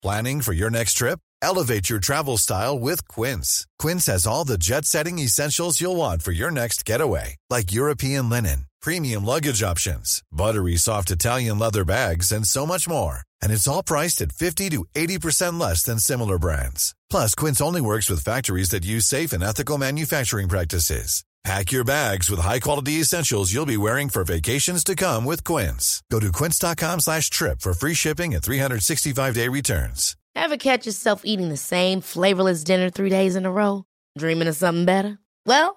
Planning for your next trip? Elevate your travel style with Quince. Quince has all the jet setting essentials you'll want for your next getaway, like European linen, premium luggage options, buttery soft Italian leather bags, and so much more. And it's all priced at 50 to 80% less than similar brands. Plus, Quince only works with factories that use safe and ethical manufacturing practices. Pack your bags with high-quality essentials you'll be wearing for vacations to come with Quince. Go to quince.com slash trip for free shipping and 365-day returns. Ever catch yourself eating the same flavorless dinner three days in a row? Dreaming of something better? Well,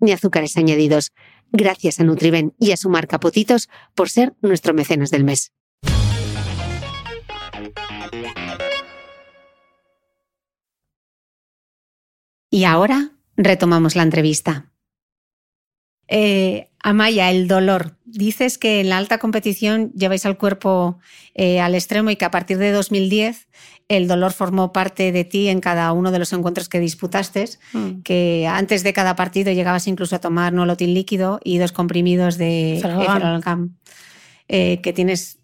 ni azúcares añadidos. Gracias a Nutriben y a su marca Potitos por ser nuestro mecenas del mes. Y ahora retomamos la entrevista. Eh, Amaya, el dolor. Dices que en la alta competición lleváis al cuerpo eh, al extremo y que a partir de 2010 el dolor formó parte de ti en cada uno de los encuentros que disputaste, Mm. que antes de cada partido llegabas incluso a tomar nolotil líquido y dos comprimidos de. Ferrolgam, eh, que tienes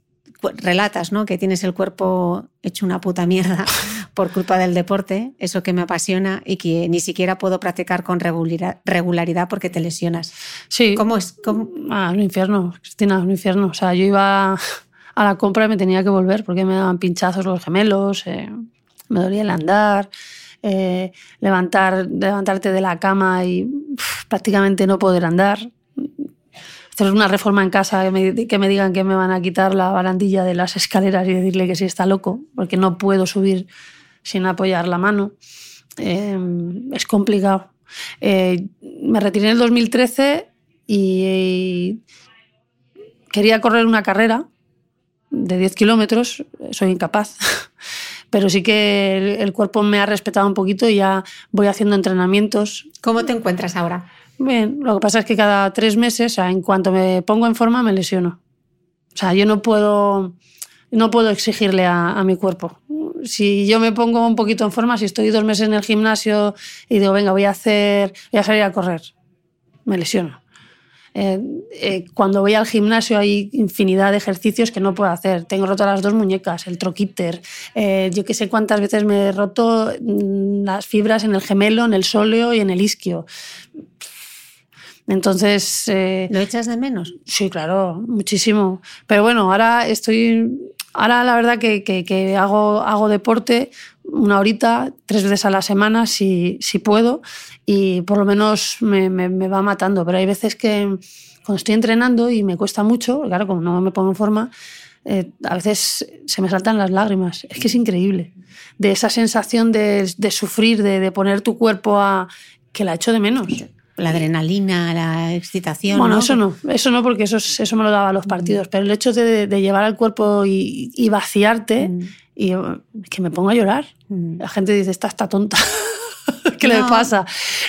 relatas, ¿no? Que tienes el cuerpo hecho una puta mierda (laughs) por culpa del deporte, eso que me apasiona y que ni siquiera puedo practicar con regularidad, porque te lesionas. Sí. ¿Cómo es? cómo- Ah, un infierno, Cristina, un infierno. O sea, yo iba a la compra me tenía que volver porque me daban pinchazos los gemelos, eh, me dolía el andar, eh, levantar, levantarte de la cama y prácticamente no poder andar. Hacer una reforma en casa que me, digan que me van a quitar la barandilla de las escaleras y decirle que sí está loco, porque no puedo subir sin apoyar la mano. Eh, es complicado. Me retiré en el 2013 y quería correr una carrera de 10 kilómetros, soy incapaz, (laughs) pero sí que el, el cuerpo me ha respetado un poquito y ya voy haciendo entrenamientos. ¿Cómo te encuentras ahora? Bien, lo que pasa es que cada tres meses, o sea, en cuanto me pongo en forma, me lesiono. O sea, yo no puedo, no puedo exigirle a, a mi cuerpo. Si yo me pongo un poquito en forma, si estoy dos meses en el gimnasio y digo, venga, voy a hacer, voy a salir a correr, me lesiono. Eh, eh, cuando voy al gimnasio hay infinidad de ejercicios que no puedo hacer. Tengo roto las dos muñecas, el troquíter. Eh, yo que sé cuántas veces me he roto mm, las fibras en el gemelo, en el sóleo y en el isquio. Entonces... eh, ¿Lo echas de menos? Sí, claro, muchísimo. Pero bueno, ahora estoy. Ahora la verdad que, que- que hago, hago deporte una horita, tres veces a la semana, si, si puedo, y por lo menos me, me- me va matando. Pero hay veces que cuando estoy entrenando y me cuesta mucho, claro, como no me pongo en forma, eh, a veces se me saltan las lágrimas. Es que es increíble. De esa sensación de, de sufrir, de, de poner tu cuerpo a. que la echo de menos. La adrenalina, la excitación. Bueno, ¿no? eso no, eso no, porque eso, es- eso me lo daba a los partidos. Pero el hecho de, de llevar al cuerpo y, y vaciarte, Mm. Y que me pongo a llorar. Mm. La gente dice, esta está tonta. (laughs) ¿Qué le No. pasa?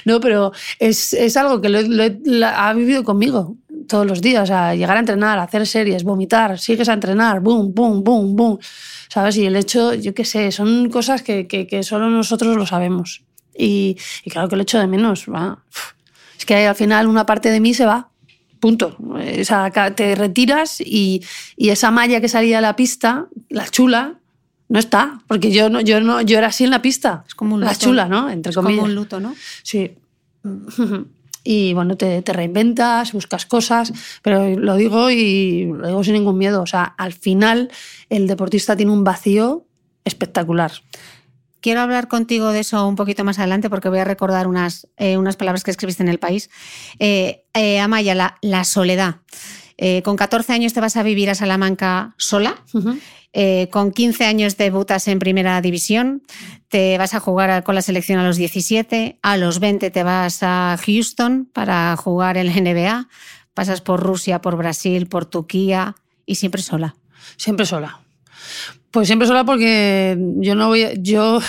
No, pero es, es algo que lo, lo la- ha vivido conmigo todos los días. O sea, llegar a entrenar, hacer series, vomitar, sigues a entrenar, boom, boom, boom, boom. ¿Sabes? Y el hecho, yo qué sé, son cosas que, que- que solo nosotros lo sabemos. Y, y claro que lo echo de menos. va. Es que al final una parte de mí se va. Punto. O sea, te retiras y, y esa malla que salía de la pista, la chula, no está. Porque yo no, yo no, yo era así en la pista. Es como un la luto. chula, ¿no? Entre Es como comillas. un luto, ¿no? Sí. (laughs) Y bueno, te, te reinventas, buscas cosas, pero lo digo y lo digo sin ningún miedo. O sea, al final el deportista tiene un vacío espectacular. Quiero hablar contigo de eso un poquito más adelante porque voy a recordar unas, eh, unas palabras que escribiste en El País. Eh, eh, Amaya, la, la soledad. Eh, con 14 años te vas a vivir a Salamanca sola. Eh, con 15 años debutas en primera división, te vas a jugar con la selección a los 17, a los 20 te vas a Houston para jugar en la NBA, pasas por Rusia, por Brasil, por Turquía y siempre sola. Siempre sola. Pues siempre sola porque yo no voy. Yo,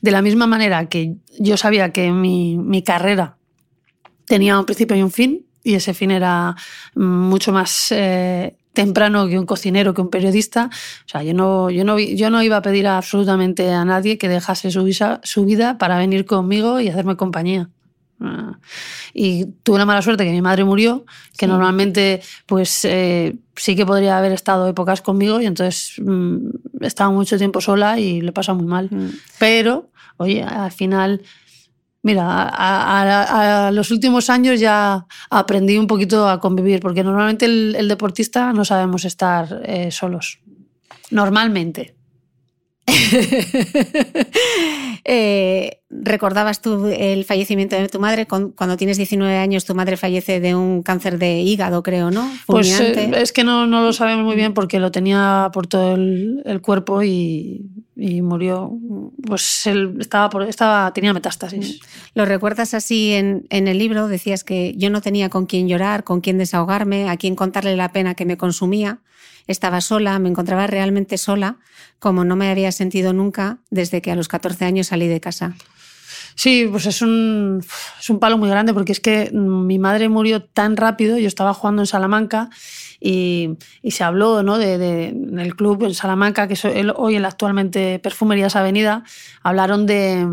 de la misma manera que yo sabía que mi, mi carrera tenía un principio y un fin, y ese fin era mucho más eh, temprano que un cocinero, que un periodista. O sea, yo no, yo, no, yo no iba a pedir a absolutamente a nadie que dejase su, visa- su vida para venir conmigo y hacerme compañía. Ah, Y tuve la mala suerte que mi madre murió, que Sí. normalmente pues eh, sí que podría haber estado épocas conmigo y entonces mm, estaba mucho tiempo sola y le pasa muy mal. Mm. Pero, oye, al final, mira, a, a- los últimos años ya aprendí un poquito a convivir, porque normalmente el, el deportista no sabemos estar eh, solos. Normalmente. (laughs) Eh, recordabas tú el fallecimiento de tu madre. Cuando tienes 19 años, tu madre fallece de un cáncer de hígado, creo, ¿no? Pues eh, es que no, no lo sabemos muy bien porque lo tenía por todo el, el cuerpo y, y murió. Pues él estaba, por, estaba tenía metástasis. Lo recuerdas así en, en el libro. Decías que yo no tenía con quién llorar, con quién desahogarme, a quién contarle la pena que me consumía. Estaba sola, me encontraba realmente sola, como no me había sentido nunca desde que a los 14 años salí de casa. Sí, pues es un, es un palo muy grande porque es que mm, mi madre murió tan rápido, yo estaba jugando en Salamanca y, y se habló ¿no? de, de- en el club en Salamanca, que es hoy el actualmente Perfumerías Avenida, hablaron de,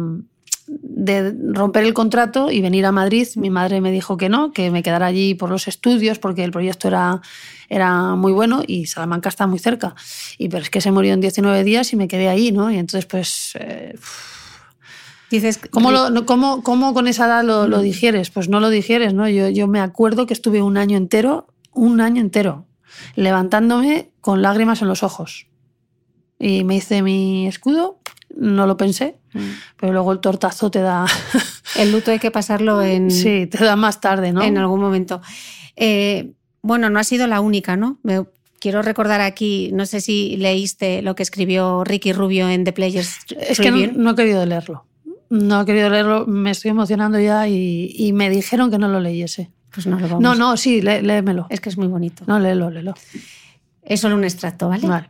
de romper el contrato y venir a Madrid. Mi madre me dijo que no, que me quedara allí por los estudios porque el proyecto era, era muy bueno y Salamanca está muy cerca. Y pero es que se murió en 19 días y me quedé ahí, ¿no? Y entonces pues... eh, Dices, ¿Cómo, lo- no- cómo- cómo con esa edad lo, lo digieres? Pues no lo digieres, ¿no? Yo, yo me acuerdo que estuve un año entero, un año entero, levantándome con lágrimas en los ojos. Y me hice mi escudo, no lo pensé, pero luego el tortazo te da, (laughs) el luto hay que pasarlo en, sí, te da más tarde, ¿no? en algún momento. Eh, bueno, no ha sido la única, ¿no? Me- quiero recordar aquí, no sé si leíste lo que escribió Ricky Rubio en The Players Es que no, no he querido leerlo. No he querido leerlo, me estoy emocionando ya y, y me dijeron que no lo leyese. Pues no lo vamos. No, no, sí, lé- léemelo. Es que es muy bonito. No, léelo, léelo. Es solo un extracto, ¿vale? Vale.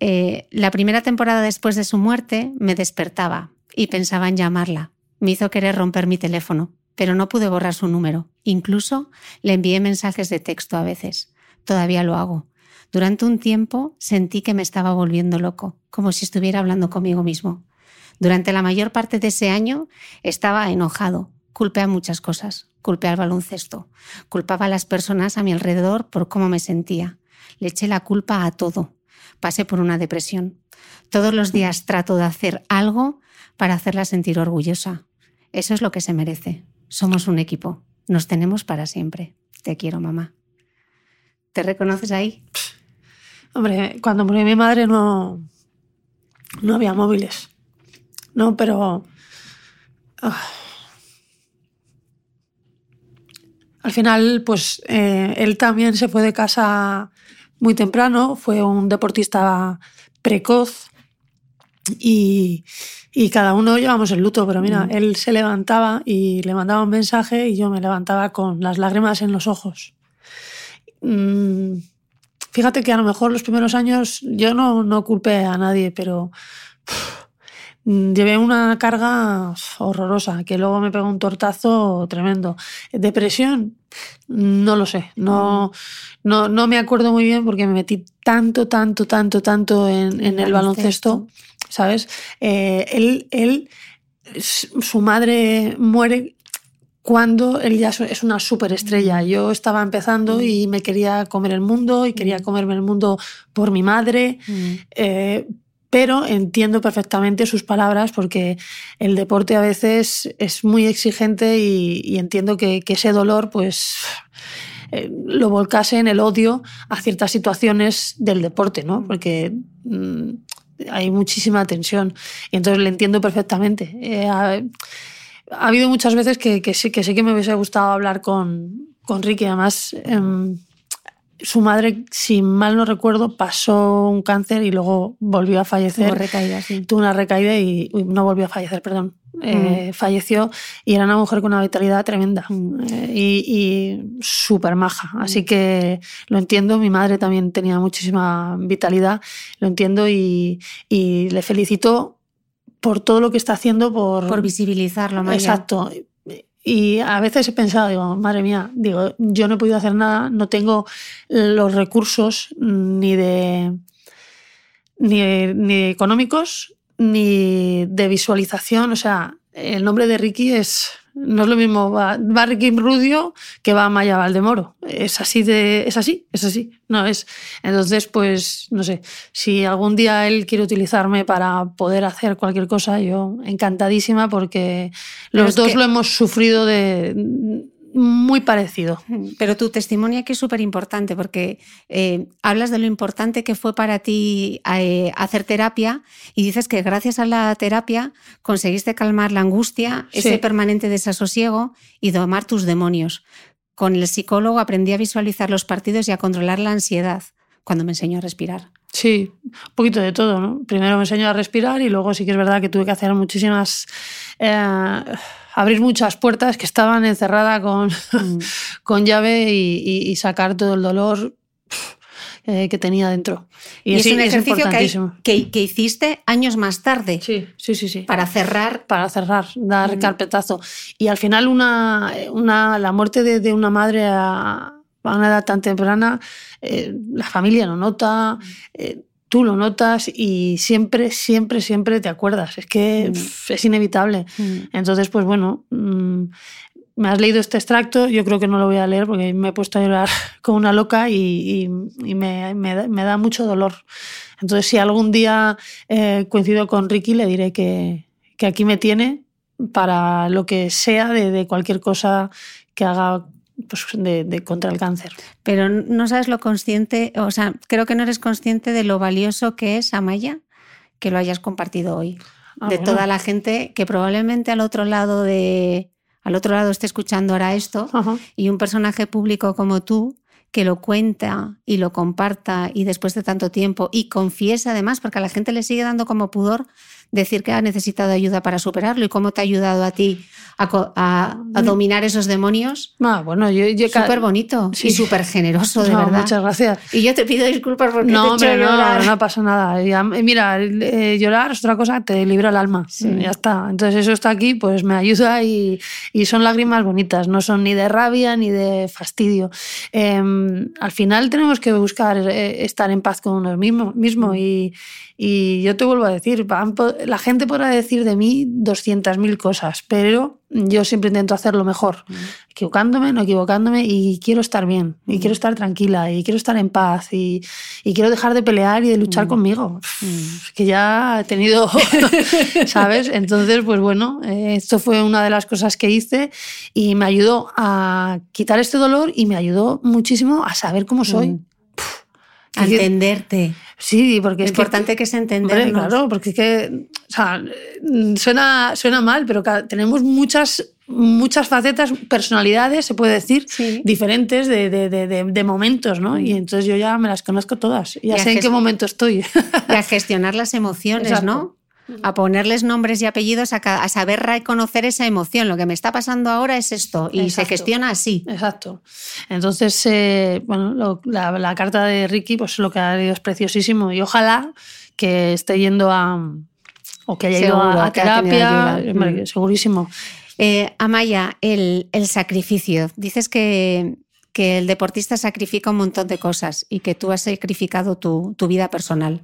Eh, la primera temporada después de su muerte me despertaba y pensaba en llamarla. Me hizo querer romper mi teléfono, pero no pude borrar su número. Incluso le envié mensajes de texto a veces. Todavía lo hago. Durante un tiempo sentí que me estaba volviendo loco, como si estuviera hablando conmigo mismo. Durante la mayor parte de ese año estaba enojado. Culpé a muchas cosas. Culpé al baloncesto. Culpaba a las personas a mi alrededor por cómo me sentía. Le eché la culpa a todo. Pasé por una depresión. Todos los días trato de hacer algo para hacerla sentir orgullosa. Eso es lo que se merece. Somos un equipo. Nos tenemos para siempre. Te quiero, mamá. ¿Te reconoces ahí? Hombre, cuando murió mi madre no, no había móviles. No, pero... ah. Al final, pues eh, él también se fue de casa muy temprano, fue un deportista precoz y, y cada uno llevamos el luto, pero mira, él se levantaba y le mandaba un mensaje y yo me levantaba con las lágrimas en los ojos. Mm, fíjate que a lo mejor los primeros años yo no, no culpé a nadie, pero mm, llevé una carga horrorosa, que luego me pegó un tortazo tremendo. Depresión, no lo sé, no, no, no me acuerdo muy bien porque me metí tanto, tanto, tanto, tanto en, en el baloncesto, ¿sabes? Eh, él, él, su madre muere cuando él ya es una superestrella. Yo estaba empezando y me quería comer el mundo y quería comerme el mundo por mi madre. Eh, pero entiendo perfectamente sus palabras porque el deporte a veces es muy exigente y, entiendo que, ese dolor pues eh, lo volcase en el odio a ciertas situaciones del deporte, ¿no? Porque mm, hay muchísima tensión y entonces le entiendo perfectamente. Eh, ha, ha, habido muchas veces que, que, sí, que me hubiese gustado hablar con, con Ricky, además... Eh, su madre, si mal no recuerdo, pasó un cáncer y luego volvió a fallecer. Tuvo recaída, sí. Tuvo una recaída y uy, no volvió a fallecer, perdón. Mm. Eh, falleció y era una mujer con una vitalidad tremenda mm. eh, y, y súper maja. Así que lo entiendo. Mi madre también tenía muchísima vitalidad. Lo entiendo y, y le felicito por todo lo que está haciendo por, por visibilizarlo. María. Exacto. Y a veces he pensado, digo, madre mía, digo, yo no he podido hacer nada, no tengo los recursos ni de ni, ni económicos ni de visualización. O sea, el nombre de Ricky es no es lo mismo va, va Ricky Rudio que va Maya Valdemoro. Es así de, es así, es así. No es. Entonces, pues, no sé, si algún día él quiere utilizarme para poder hacer cualquier cosa, yo encantadísima porque los dos que- lo hemos sufrido de muy parecido. Pero tu testimonio aquí es súper importante porque eh, hablas de lo importante que fue para ti eh, hacer terapia y dices que gracias a la terapia conseguiste calmar la angustia, Sí. ese permanente desasosiego y domar tus demonios. Con el psicólogo aprendí a visualizar los partidos y a controlar la ansiedad cuando me enseñó a respirar. Sí, un poquito de todo, ¿no? Primero me enseñó a respirar y luego sí que es verdad que tuve que hacer muchísimas. eh, abrir muchas puertas que estaban encerradas con, Mm. (laughs) con llave y, y- y sacar todo el dolor eh, que tenía dentro. Y, es un ejercicio que, hiciste años más tarde Sí, sí, sí, sí. para cerrar. para cerrar, dar Mm. carpetazo. Y al final una, una, la muerte de, de una madre a, a una edad tan temprana, eh, la familia lo nota, eh, tú lo notas y siempre, siempre, siempre te acuerdas. Es que Mm. es inevitable. Mm. Entonces, pues bueno, mm, me has leído este extracto, yo creo que no lo voy a leer porque me he puesto a llorar (laughs) como una loca y, y- y me, me da, me da mucho dolor. Entonces, si algún día eh, coincido con Ricky, le diré que, que aquí me tiene para lo que sea de, de cualquier cosa que haga pues, de, de contra el cáncer. Pero no sabes lo consciente, o sea, creo que no eres consciente de lo valioso que es, Amaya, que lo hayas compartido hoy. Ah, de bueno. toda la gente que probablemente al otro lado de al otro lado esté escuchando ahora esto Ajá. y un personaje público como tú que lo cuenta y lo comparta y después de tanto tiempo y confiesa además, porque a la gente le sigue dando como pudor decir que ha necesitado ayuda para superarlo y cómo te ha ayudado a ti a, a- a dominar esos demonios. Ah, bueno, yo, yo Súper bonito Sí. y súper generoso, de No, verdad. Muchas gracias. Y yo te pido disculpas porque No, te he hecho no, llorar. no pasa nada. Ya- mira, eh, llorar es otra cosa, te libra el alma. Sí. Ya está. Entonces eso está aquí, pues me ayuda y, y son lágrimas bonitas, no son ni de rabia ni de fastidio. Eh, al final tenemos que buscar eh, estar en paz con uno mismo, mismo y, y yo te vuelvo a decir, la gente podrá decir de mí 200.000 cosas, pero yo siempre intento hacerlo mejor, equivocándome, no equivocándome, y quiero estar bien, y quiero estar tranquila, y quiero estar en paz, y, y quiero dejar de pelear y de luchar conmigo. Pff, Que ya he tenido, (laughs) ¿sabes? Entonces, pues bueno, eh, esto fue una de las cosas que hice y me ayudó a quitar este dolor y me ayudó muchísimo a saber cómo soy. A que- entenderte. Sí, porque Lo es que- importante que es Hombre, entendernos. claro, porque es que, o sea, suena, suena mal, pero tenemos muchas, muchas facetas, personalidades, se puede decir, Sí. diferentes de, de- de- de- momentos, ¿no? Y entonces yo ya me las conozco todas, ya Y sé en qué momento estoy. Y a gestionar las emociones, Exacto. ¿no? A ponerles nombres y apellidos, a, saber reconocer esa emoción. Lo que me está pasando ahora es esto. Y se gestiona así. Exacto. Entonces, eh, bueno, lo- la, la carta de Ricky, pues lo que ha leído es preciosísimo y ojalá que esté yendo a... o que haya ido a, a terapia, ayuda. Mm. segurísimo. Eh, Amaya, el, el sacrificio. Dices que, que el deportista sacrifica un montón de cosas y que tú has sacrificado tu, tu vida personal.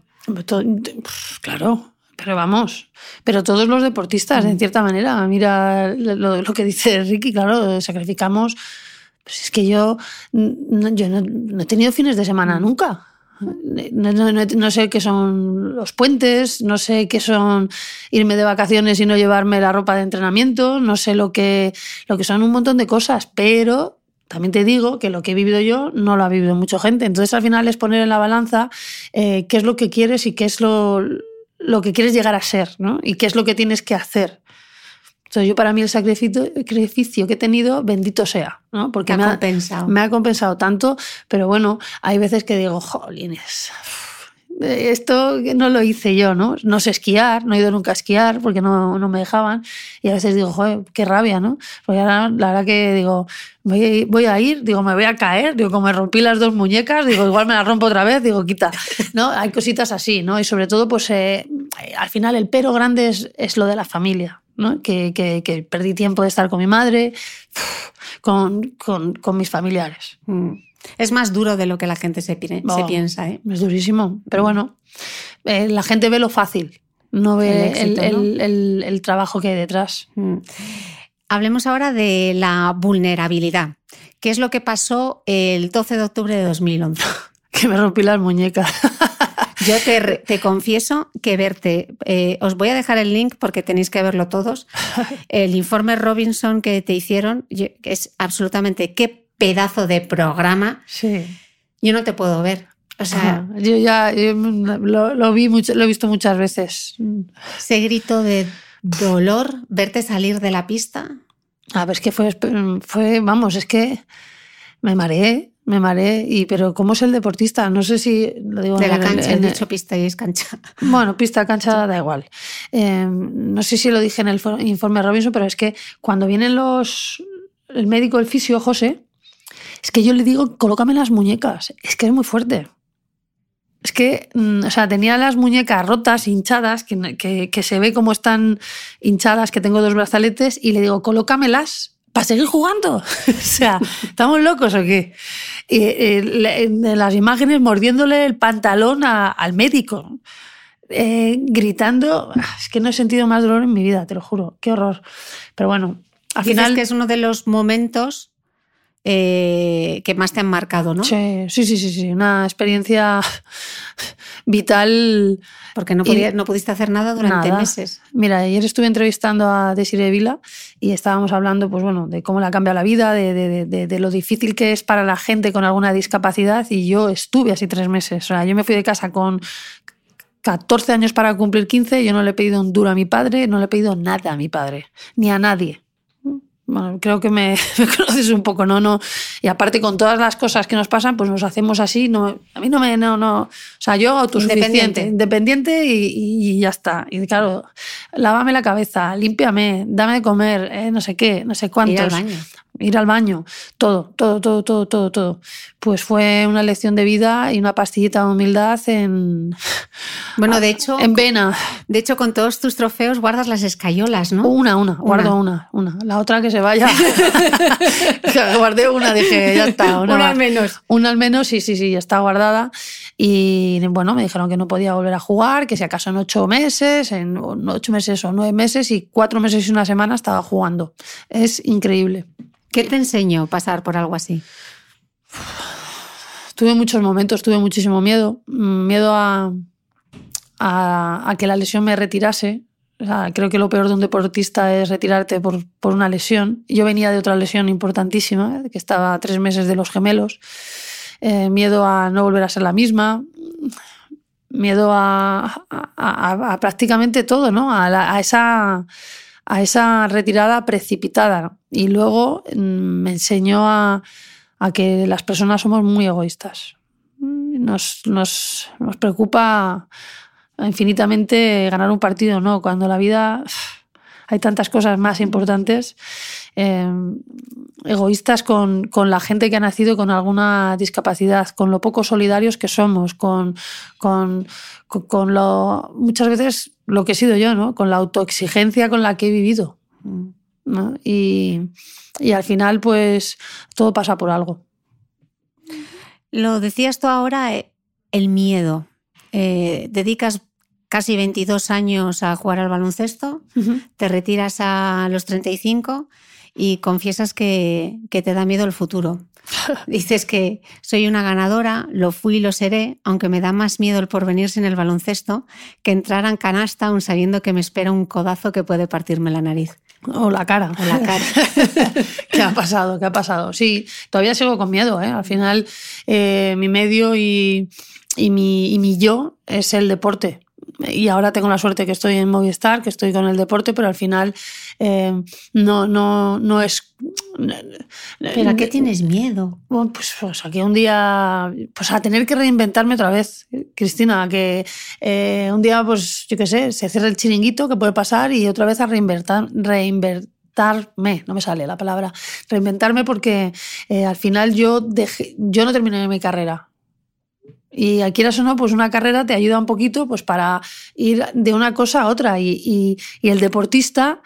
Claro, pero vamos, pero todos los deportistas, en cierta manera, mira lo, lo que dice (laughs) Ricky, claro, sacrificamos. Pues es que yo, no, yo no, no he tenido fines de semana nunca. No, no- no- no sé qué son los puentes, no sé qué son irme de vacaciones y no llevarme la ropa de entrenamiento, no sé lo que, lo que son un montón de cosas, pero también te digo que lo que he vivido yo no lo ha vivido mucha gente. Entonces al final es poner en la balanza eh, qué es lo que quieres y qué es lo, lo que quieres llegar a ser, ¿no? Y qué es lo que tienes que hacer. Entonces yo para mí el sacrificio, que he tenido, bendito sea, ¿no? Porque ha me compensado. me ha compensado tanto, pero bueno, hay veces que digo, jolines, esto no lo hice yo, ¿no? No sé esquiar, no he ido nunca a esquiar porque no, no me dejaban. Y a veces digo, joder, qué rabia, ¿no? Porque ahora la verdad que digo, voy voy a ir, digo, me voy a caer, digo, como me rompí las dos muñecas, digo, igual me las rompo otra vez, digo, quita, ¿no? Hay cositas así, ¿no? Y sobre todo, pues eh, al final el pero grande es, es lo de la familia, ¿no? Que, que, que perdí tiempo de estar con mi madre, con, con, con mis familiares. Mm. Es más duro de lo que la gente se, pi- se piensa. ¿eh? Es durísimo. Pero bueno, eh, la gente ve lo fácil, no ve El el, éxito, ¿no? el- el- el trabajo que hay detrás. Mm. Hablemos ahora de la vulnerabilidad. ¿Qué es lo que pasó el 12 de octubre de 2011? (laughs) Que me rompí las muñecas. (laughs) Yo te, te confieso que verte, eh, os voy a dejar el link porque tenéis que verlo todos, (laughs) el informe Robinson que te hicieron, es absolutamente qué pedazo de programa, Sí. yo no te puedo ver. O sea. Yo ya yo lo, lo vi mucho, lo he visto muchas veces. ese grito de dolor, verte salir de la pista. A ver, es que fue, fue, vamos, es que me mareé, me mareé. Y, pero ¿cómo es el deportista? No sé si lo digo De la en cancha, en he dicho pista y es cancha. Bueno, pista, (laughs) cancha, da igual. Eh, no sé si lo dije en el fo- informe Robinson, pero es que cuando vienen los. El médico, el fisio, José, es que yo le digo, colócame las muñecas. Es que es muy fuerte. Es que, mm, o sea, tenía las muñecas rotas, hinchadas, que, no- que, que se ve como están hinchadas, que tengo dos brazaletes, y le digo, colócamelas para seguir jugando. (laughs) o sea, ¿estamos locos o qué? Y, eh, le- en las imágenes mordiéndole el pantalón a- al médico. eh, gritando, Ah, es que no he sentido más dolor en mi vida, te lo juro, qué horror. Pero bueno, al final... que es uno de los momentos eh, que más te han marcado, ¿no? Sí, sí, sí, sí, sí, una experiencia (laughs) vital. Porque no, Y- podía- no pudiste hacer nada durante Nada. meses. Mira, ayer estuve entrevistando a Desiree Vila y estábamos hablando, pues bueno, de cómo le ha cambiado la vida, de, de- de- de lo difícil que es para la gente con alguna discapacidad y yo estuve así tres meses. O sea, yo me fui de casa con 14 años para cumplir 15, yo no le he pedido un duro a mi padre, no le he pedido nada a mi padre, ni a nadie. Bueno, creo que me, (laughs) me conoces un poco, ¿no? no Y aparte con todas las cosas que nos pasan, pues nos hacemos así. No, a mí no me, no, no. O sea, yo autosuficiente, Independiente. independiente y, ya está. Y claro, lávame la cabeza, límpiame, dame de comer, eh, no sé qué, no sé Ir cuántos. al baño. Ir al baño, todo, todo, todo, todo, todo, todo. Pues fue una lección de vida y una pastillita de humildad en. (laughs) Bueno, de hecho. En vena. De hecho, con todos tus trofeos guardas las escayolas, ¿no? Una, una, guardo una, una. La otra que se vaya. (laughs) Guardé una, dije, ya está. (laughs) Una, al menos. Una al menos, sí, sí, sí, ya está guardada. Y bueno, me dijeron que no podía volver a jugar, que si acaso en ocho meses, en ocho meses o nueve meses y cuatro meses y una semana estaba jugando. Es increíble. ¿Qué te enseñó pasar por algo así? (sighs) Tuve muchos momentos, tuve muchísimo miedo. Miedo a, que la lesión me retirase. creo que lo peor de un deportista es retirarte por, por, una lesión. Yo venía de otra lesión importantísima, que estaba a tres meses de los gemelos. Eh, miedo a no volver a ser la misma. Miedo a prácticamente todo, ¿no? a esa a esa retirada precipitada. Y luego mm, me enseñó a, que las personas somos muy egoístas. Nos, nos, nos, preocupa infinitamente ganar un partido, ¿no? Cuando la vida (sighs) hay tantas cosas más importantes. Em, egoístas con, con, la gente que ha nacido con alguna discapacidad, con lo poco solidarios que somos, con, con, con lo muchas veces lo que he sido yo, ¿no? Con la autoexigencia con la que he vivido. Y, al final, pues, todo pasa por algo. Lo decías tú ahora, eh, el miedo. Eh, dedicas casi 22 años a jugar al baloncesto, te retiras a los 35 y confiesas que, que te da miedo el futuro. (laughs) Dices que soy una ganadora, lo fui y lo seré, aunque me da más miedo el porvenirse en el baloncesto que entrar en canasta aún sabiendo que me espera un codazo que puede partirme la nariz. O la cara. O la cara. (laughs) ¿Qué ha pasado? ¿Qué ha pasado? Sí, todavía sigo con miedo. ¿eh? Al final, eh, mi medio y, y, mi, y mi yo es el deporte y ahora tengo la suerte que estoy en Movistar, que estoy con el deporte, pero al final eh, no, no, no es... ¿Pero a qué tienes miedo? pues, pues a que un día, pues a tener que reinventarme otra vez, Cristina, que eh, un día, pues yo qué sé, se cierra el chiringuito, que puede pasar, y otra vez a reinventar, reinventarme, no me sale la palabra, reinventarme porque eh, al final yo, dejé, yo no terminé mi carrera. Y quieras o no, pues una carrera te ayuda un poquito pues para ir de una cosa a otra. Y, el deportista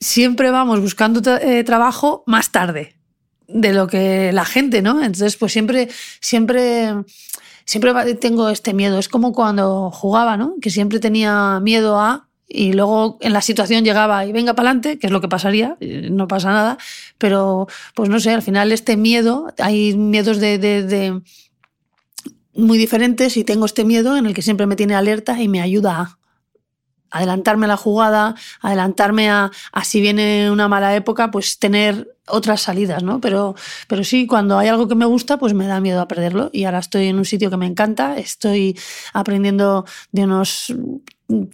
siempre vamos buscando eh, trabajo más tarde de lo que la gente, ¿no? Entonces, pues siempre, siempre, siempre tengo este miedo. Es como cuando jugaba, ¿no? Que siempre tenía miedo a y luego en la situación llegaba y venga para adelante, que es lo que pasaría, eh, no pasa nada, pero pues no sé, al final este miedo, hay miedos de muy diferentes y tengo este miedo en el que siempre me tiene alerta y me ayuda a adelantarme a la jugada, adelantarme a, a, si viene una mala época, pues tener otras salidas, ¿no? Pero, pero sí, cuando hay algo que me gusta, pues me da miedo a perderlo. Y ahora estoy en un sitio que me encanta, estoy aprendiendo de unos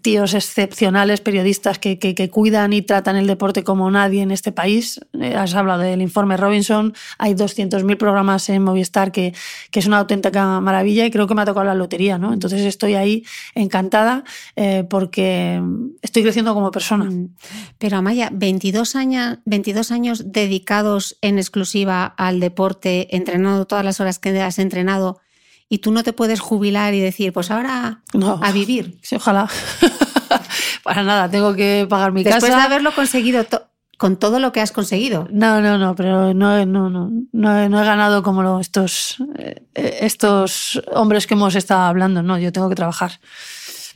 tíos excepcionales, periodistas que, que, cuidan y tratan el deporte como nadie en este país. Eh, has hablado del informe Robinson, hay 200.000 programas en Movistar que, que, es una auténtica maravilla y creo que me ha tocado la lotería, ¿no? Entonces estoy ahí encantada eh, porque estoy creciendo como persona. Mm. Pero Amaya, 22 años, 22 años dedicados en exclusiva al deporte, entrenando todas las horas que has entrenado, y tú no te puedes jubilar y decir, pues ahora a vivir. Sí, ojalá. (laughs) Para nada, tengo que pagar mi casa. Después de haberlo conseguido con todo lo que has conseguido. No, no, no, pero no, no, no, no, he, ganado como estos, eh, estos hombres que hemos estado hablando. No, yo tengo que trabajar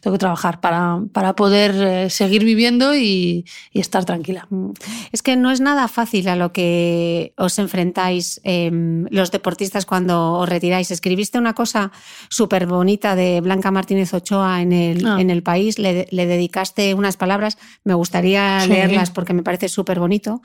tengo que trabajar para, para poder eh, seguir viviendo y, estar tranquila. Mm. Es que no es nada fácil a lo que os enfrentáis em, los deportistas cuando os retiráis. Escribiste una cosa súper bonita de Blanca Martínez Ochoa en el, ah. en el país, le, dedicaste unas palabras, me gustaría leerlas porque me parece súper bonito.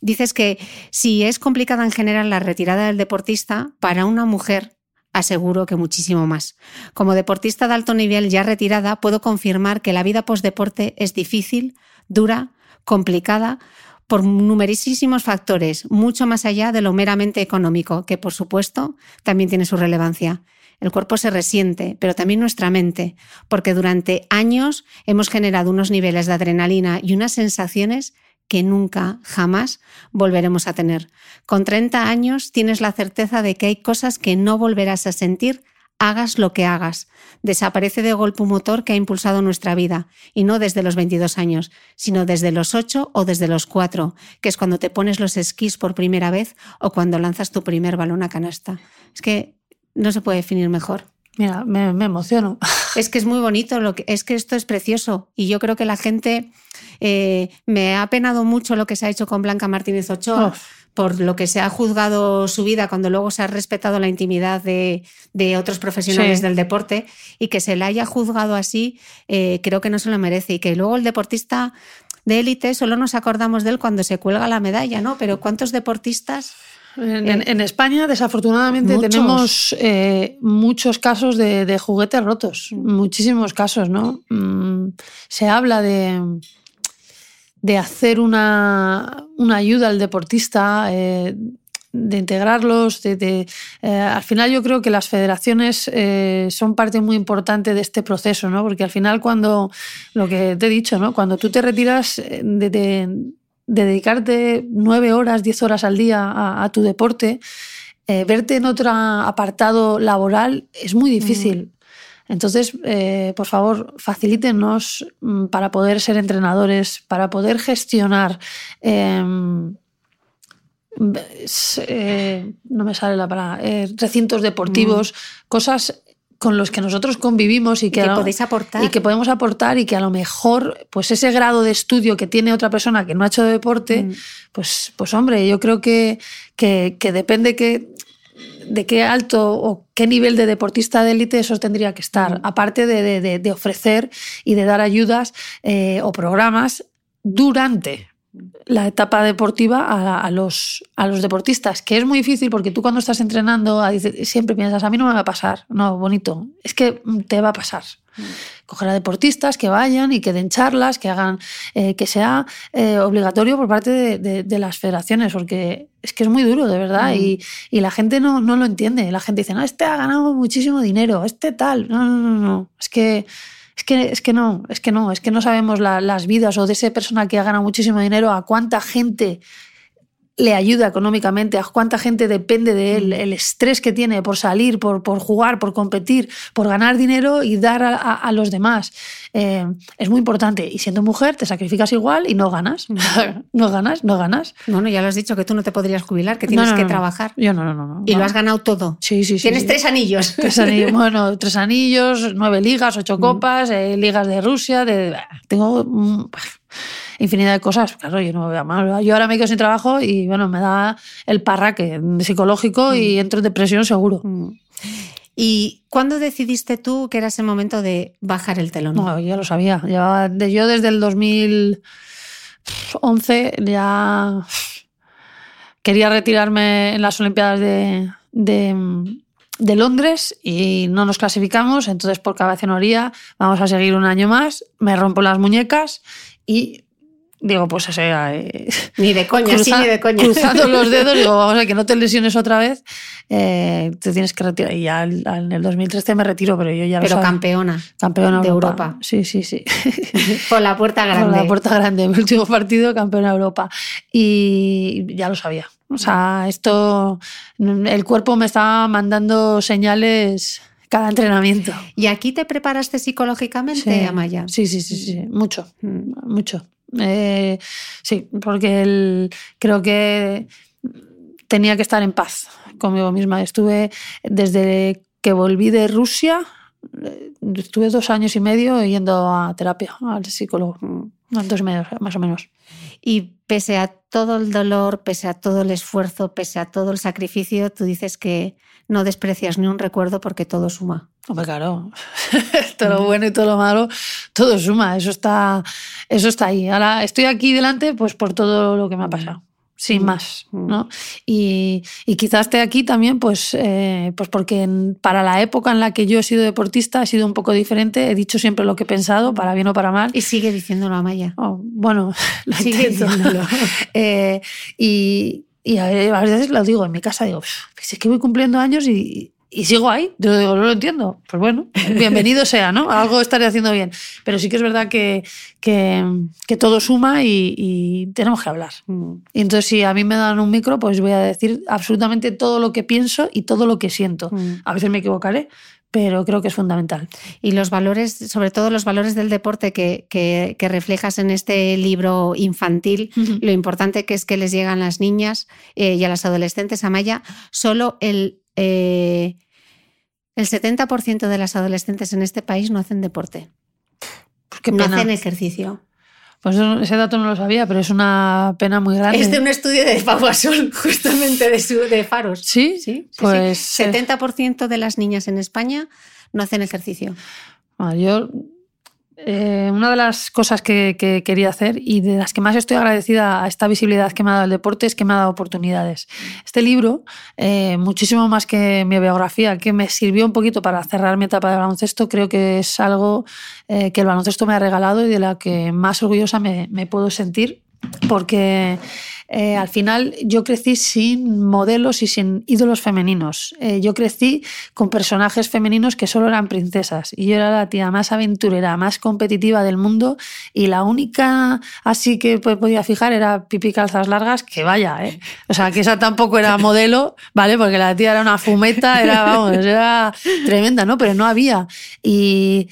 Dices que si es complicada en general la retirada del deportista, para una mujer aseguro que muchísimo más. Como deportista de alto nivel ya retirada, puedo confirmar que la vida postdeporte es difícil, dura, complicada, por numerosísimos factores, mucho más allá de lo meramente económico, que por supuesto también tiene su relevancia. El cuerpo se resiente, pero también nuestra mente, porque durante años hemos generado unos niveles de adrenalina y unas sensaciones que nunca, jamás volveremos a tener. Con 30 años tienes la certeza de que hay cosas que no volverás a sentir hagas lo que hagas. Desaparece de golpe un motor que ha impulsado nuestra vida, y no desde los 22 años, sino desde los 8 o desde los 4, que es cuando te pones los esquís por primera vez o cuando lanzas tu primer balón a canasta. Es que no se puede definir mejor. Mira, me, me emociono. (laughs) Es que es muy bonito, lo que, es que esto es precioso y yo creo que la gente eh, me ha penado mucho lo que se ha hecho con Blanca Martínez Ochoa. Por lo que se ha juzgado su vida cuando luego se ha respetado la intimidad de, de otros profesionales Sí. del deporte y que se la haya juzgado así, eh, creo que no se lo merece y que luego el deportista de élite solo nos acordamos de él cuando se cuelga la medalla, ¿no? Pero ¿cuántos deportistas? En, en- en España, desafortunadamente, Muchos. tenemos eh, muchos casos de, de juguetes rotos, muchísimos casos, ¿no? Mm, se habla de, de hacer una, una ayuda al deportista, eh, de integrarlos, de, de, eh, al final yo creo que las federaciones eh, son parte muy importante de este proceso, ¿no? Porque al final cuando, lo que te he dicho, ¿no? Cuando tú te retiras eh, de, de- de dedicarte nueve horas, diez horas al día a, a tu deporte, eh, verte en otro apartado laboral es muy difícil. Entonces, eh, por favor, facilítenos mm, para poder ser entrenadores, para poder gestionar. em, eh, no me sale la palabra, recintos deportivos, cosas con los que nosotros convivimos y que, Que a lo- podéis aportar. y que podemos aportar y que a lo mejor pues ese grado de estudio que tiene otra persona que no ha hecho deporte, Mm. pues, pues hombre, yo creo que, que, que depende que, de qué alto o qué nivel de deportista de élite eso tendría que estar, aparte de, de- de- de ofrecer y de dar ayudas eh, o programas durante la etapa deportiva a, a los, a los deportistas, que es muy difícil porque tú cuando estás entrenando siempre piensas, a mí no me va a pasar, no, bonito, es que mm, te va a pasar. Coger a deportistas que vayan y que den charlas, que hagan, eh, que sea eh, obligatorio por parte de, de- de las federaciones, porque es que es muy duro, de verdad, y, y la gente no, no lo entiende. La gente dice, no, este ha ganado muchísimo dinero, este tal. No, no, no, no. Es que es que, es que no, es que no, es que no sabemos la- las vidas o de esa persona que ha ganado muchísimo dinero, a cuánta gente le ayuda económicamente, a cuánta gente depende de él, el estrés que tiene por salir, por, por jugar, por competir, por ganar dinero y dar a, a- a los demás. Eh, es muy importante. Y siendo mujer, te sacrificas igual y no ganas. (laughs) no ganas, no ganas. Bueno, ya lo has dicho, que tú no te podrías jubilar, que tienes No, no, que no, trabajar. Yo no, no, no. no. Y lo has ganado todo. Sí, sí, sí. Tienes sí. tres anillos. (laughs) Tres anillos, (laughs) bueno, tres anillos, nueve ligas, ocho copas, eh, ligas de Rusia, de, tengo mm, infinidad de cosas. Claro, yo no voy a mal. Yo ahora me quedo sin trabajo y bueno, me da el parraque psicológico y entro en depresión seguro. Mm. ¿Y cuándo decidiste tú que era ese momento de bajar el telón? No, ya lo sabía. Llevaba yo desde el 2011 ya quería retirarme en las Olimpiadas de, de- de Londres y no nos clasificamos. Entonces, por cabezonería, vamos a seguir un año más. Me rompo las muñecas y digo, pues o sea, eh, (laughs) Ni de coña, sí, ni de coña. cruzando los (laughs) dedos, digo, vamos a que no te lesiones otra vez, eh, te tienes que retirar. Y ya en el 2013 me retiro, pero yo ya lo Pero campeona. Campeona de Europa. Europa. Sí, sí, sí. (laughs) Por la puerta Por grande. la puerta grande. Mi último partido, campeona de Europa. Y ya lo sabía. O sea, esto. El cuerpo me estaba mandando señales cada entrenamiento. ¿Y aquí te preparaste psicológicamente, Amaya? Sí, sí, sí, sí. Mucho. Mm. Mucho. Eh, sí, porque el- creo que tenía que estar en paz conmigo misma. Estuve desde que volví de Rusia, eh, estuve dos años y medio yendo a terapia, al psicólogo. Dos y medio, más o menos. Y pese a todo el dolor, pese a todo el esfuerzo, pese a todo el sacrificio, tú dices que no desprecias ni un recuerdo porque todo suma. Hombre, claro. (laughs) todo lo bueno y todo lo malo, todo suma. Eso está, eso está ahí. Ahora estoy aquí delante, pues por todo lo que me ha pasado. Sin Mm, más, mm. ¿no? Y, y quizás esté aquí también, pues, eh, pues porque en- para la época en la que yo he sido deportista ha sido un poco diferente. He dicho siempre lo que he pensado, para bien o para mal. Y sigue diciéndolo Amaya. Oh, bueno, (laughs) lo Sigue intento. diciéndolo. (laughs) Eh, y, y a a veces lo digo en mi casa, digo, "Pff, pues es que voy cumpliendo años y, y sigo ahí. Yo digo, no lo entiendo. Pues bueno, (laughs) bienvenido sea, ¿no? Algo estaré haciendo bien. Pero sí que es verdad que, que, que todo suma y, y, tenemos que hablar. Y entonces, si a mí me dan un micro, pues voy a decir absolutamente todo lo que pienso y todo lo que siento. Mm. A veces me equivocaré, pero creo que es fundamental. Y los valores, sobre todo los valores del deporte que, que, que reflejas en este libro infantil, uh -huh. lo importante que es que les llegan las niñas eh, y a las adolescentes, Amaya, solo el... Eh, el 70% de las adolescentes en este país no hacen deporte. Pues qué no pena. hacen ejercicio. Pues ese dato no lo sabía, pero es una pena muy grande. Es de un estudio de Pau Gasol, (laughs) justamente de, su, de Faros. Sí, sí. pues sí. 70% de las niñas en España no hacen ejercicio. Bueno, yo eh, una de las cosas que, que, quería hacer y de las que más estoy agradecida a esta visibilidad que me ha dado el deporte es que me ha dado oportunidades. Este libro, eh, muchísimo más que mi biografía, que me sirvió un poquito para cerrar mi etapa de baloncesto, creo que es algo eh, que el baloncesto me ha regalado y de la que más orgullosa me puedo sentir, porque eh, al final yo crecí sin modelos y sin ídolos femeninos. Eh, yo crecí con personajes femeninos que solo eran princesas y yo era la tía más aventurera, más competitiva del mundo y la única así que podía fijar era Pipi Calzas Largas, que vaya, ¿eh? O sea, que esa tampoco era modelo, ¿vale? Porque la tía era una fumeta, era, vamos, era tremenda, ¿no? Pero no había. Y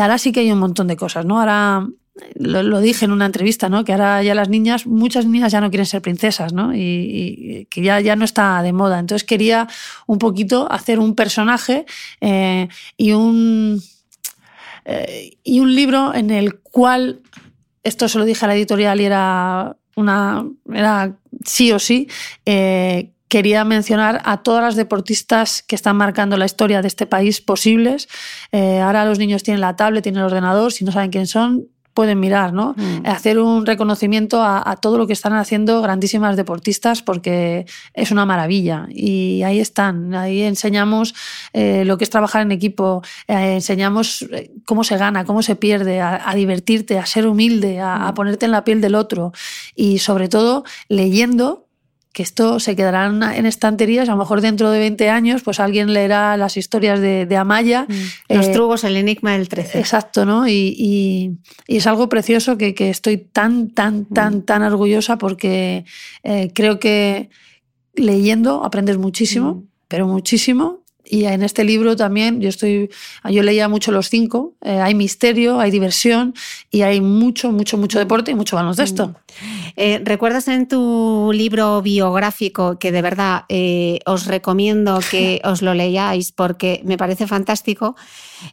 ahora sí que hay un montón de cosas, ¿no? Ahora lo, dije en una entrevista, ¿no? Que ahora ya las niñas, muchas niñas ya no quieren ser princesas, ¿no? Y, que ya, ya no está de moda. Entonces quería un poquito hacer un personaje eh, y un eh, y un libro en el cual esto se lo dije a la editorial y era una era sí o sí. Eh, quería mencionar a todas las deportistas que están marcando la historia de este país posibles. Ahora los niños tienen la tablet, tienen el ordenador, si no saben quién son, pueden mirar, ¿no? Mm. Hacer un reconocimiento a, a, todo lo que están haciendo grandísimas deportistas porque es una maravilla. Y ahí están, ahí enseñamos eh, lo que es trabajar en equipo, eh, enseñamos cómo se gana, cómo se pierde, a, a divertirte, a ser humilde, a, mm. a ponerte en la piel del otro y sobre todo leyendo que esto se quedará en estanterías, a lo mejor dentro de 20 años, pues alguien leerá las historias de, de Amaya. Mm. Los eh, trugos, el enigma del 13. Exacto, ¿no? Y, y, y es algo precioso que, que, estoy tan, tan, tan, mm. tan orgullosa porque eh, creo que leyendo aprendes muchísimo, mm. pero muchísimo. Y en este libro también, yo estoy, yo leía mucho los cinco, eh, hay misterio, hay diversión y hay mucho, mucho, mucho deporte y mucho baloncesto. Eh, ¿Recuerdas en tu libro biográfico que de verdad eh, os recomiendo que (laughs) os lo leáis porque me parece fantástico?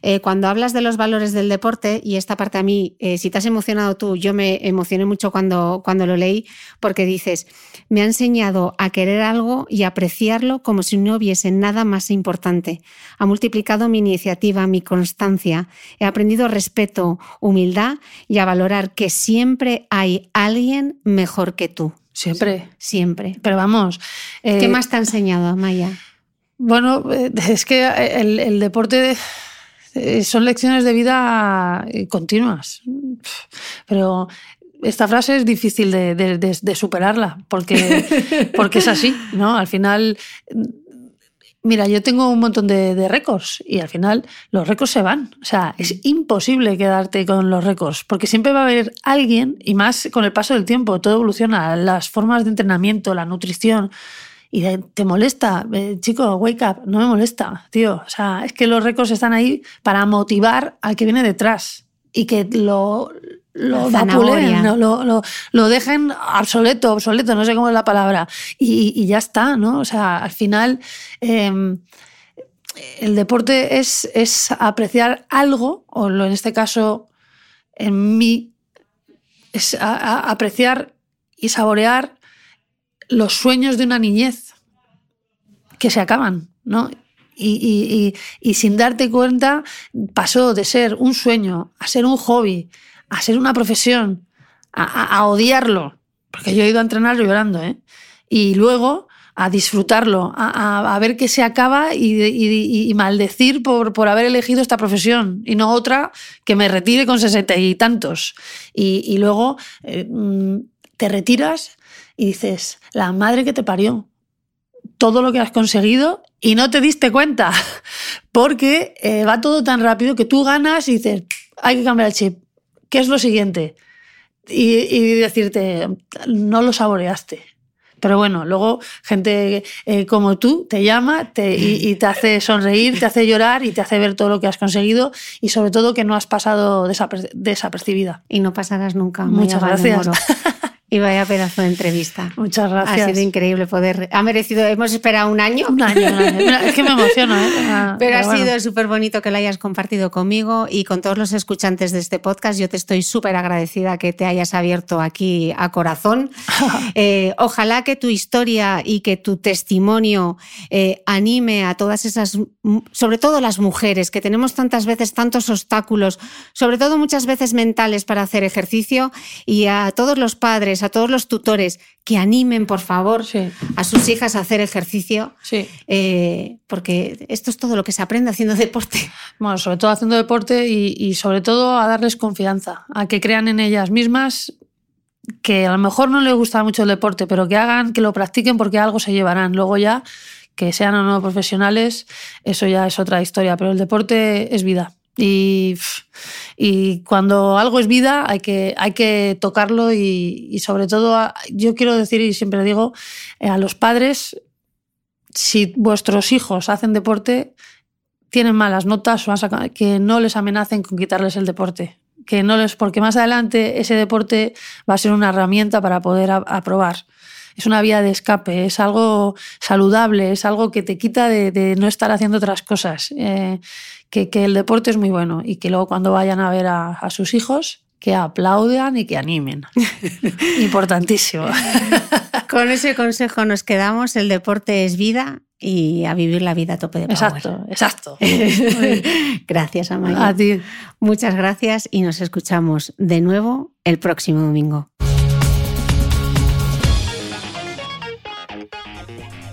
Eh, cuando hablas de los valores del deporte, y esta parte a mí, eh, si te has emocionado tú, yo me emocioné mucho cuando, cuando lo leí, porque dices, me ha enseñado a querer algo y apreciarlo como si no hubiese nada más importante. Ha multiplicado mi iniciativa, mi constancia. He aprendido respeto, humildad y a valorar que siempre hay alguien mejor que tú. Siempre. Siempre. Pero vamos. Eh, ¿Qué más te ha enseñado, Maya? Bueno, es que el, el deporte eh, son lecciones de vida eh, continuas. Pero esta frase es difícil de, de, de, de superarla porque, (laughs) porque es así, ¿no? Al final, mira, yo tengo un montón de récords y al final los récords se van. O sea, es imposible quedarte con los récords porque siempre va a haber alguien, y más con el paso del tiempo, todo evoluciona, las formas de entrenamiento, la nutrición y te molesta, eh, chico, wake up, no me molesta, tío. O sea, es que los récords están ahí para motivar al que viene detrás y que lo, lo lo, lo, lo, dejen obsoleto, obsoleto, no sé cómo es la palabra, y, y ya está, ¿no? O sea, al final eh, el deporte es, es apreciar algo, o en este caso, en mí, es a, a apreciar y saborear los sueños de una niñez que se acaban, ¿no? Y, sin darte cuenta pasó de ser un sueño a ser un hobby, a ser una profesión, a, odiarlo, porque yo he ido a entrenar llorando, ¿eh? Y luego a disfrutarlo, a, ver que se acaba y, maldecir por, haber elegido esta profesión y no otra que me retire con sesenta y tantos. Y, luego eh, te retiras y dices, la madre que te parió, todo lo que has conseguido y no te diste cuenta, (laughs) porque eh, va todo tan rápido que tú ganas y dices, hay que cambiar el chip. ¿Qué es lo siguiente? Y, y decirte, no lo saboreaste. Pero bueno, luego gente eh, como tú te llama te, y, y, te hace sonreír, te hace llorar y te hace ver todo lo que has conseguido y sobre todo que no has pasado desaper desapercibida. Y no pasarás nunca. Muchas gracias. (laughs) Y vaya pedazo de entrevista. Muchas gracias. Ha sido increíble poder. Ha merecido. Hemos esperado un año. Un año, un año. Es que me emociono, ¿eh? (laughs) Pero, pero ha bueno. sido súper bonito que lo hayas compartido conmigo y con todos los escuchantes de este podcast. Yo te estoy súper agradecida que te hayas abierto aquí a corazón. (laughs) eh, ojalá que tu historia y que tu testimonio eh, anime a todas esas, sobre todo las mujeres, que tenemos tantas veces tantos obstáculos, sobre todo muchas veces mentales para hacer ejercicio, y a todos los padres a todos los tutores que animen, por favor, sí. a sus hijas a hacer ejercicio, sí. eh, porque esto es todo lo que se aprende haciendo deporte. Bueno, sobre todo haciendo deporte y, y sobre todo a darles confianza, a que crean en ellas mismas que a lo mejor no les gusta mucho el deporte, pero que hagan, que lo practiquen porque algo se llevarán. Luego ya, que sean o no profesionales, eso ya es otra historia, pero el deporte es vida. Y, cuando algo es vida hay que, hay que tocarlo y, sobre todo yo quiero decir y siempre digo eh, a los padres, si vuestros hijos hacen deporte, tienen malas notas que no les amenacen con quitarles el deporte. Que no les, porque más adelante ese deporte va a ser una herramienta para poder aprobar es una vía de escape, es algo saludable, es algo que te quita de, de no estar haciendo otras cosas. Eh, que, que, el deporte es muy bueno y que luego cuando vayan a ver a, a sus hijos, que aplaudan y que animen. (laughs) Importantísimo. (laughs) Con ese consejo nos quedamos, el deporte es vida y a vivir la vida a tope de power. Exacto, exacto. (laughs) gracias, Amaya. A ti. Muchas gracias y nos escuchamos de nuevo el próximo domingo.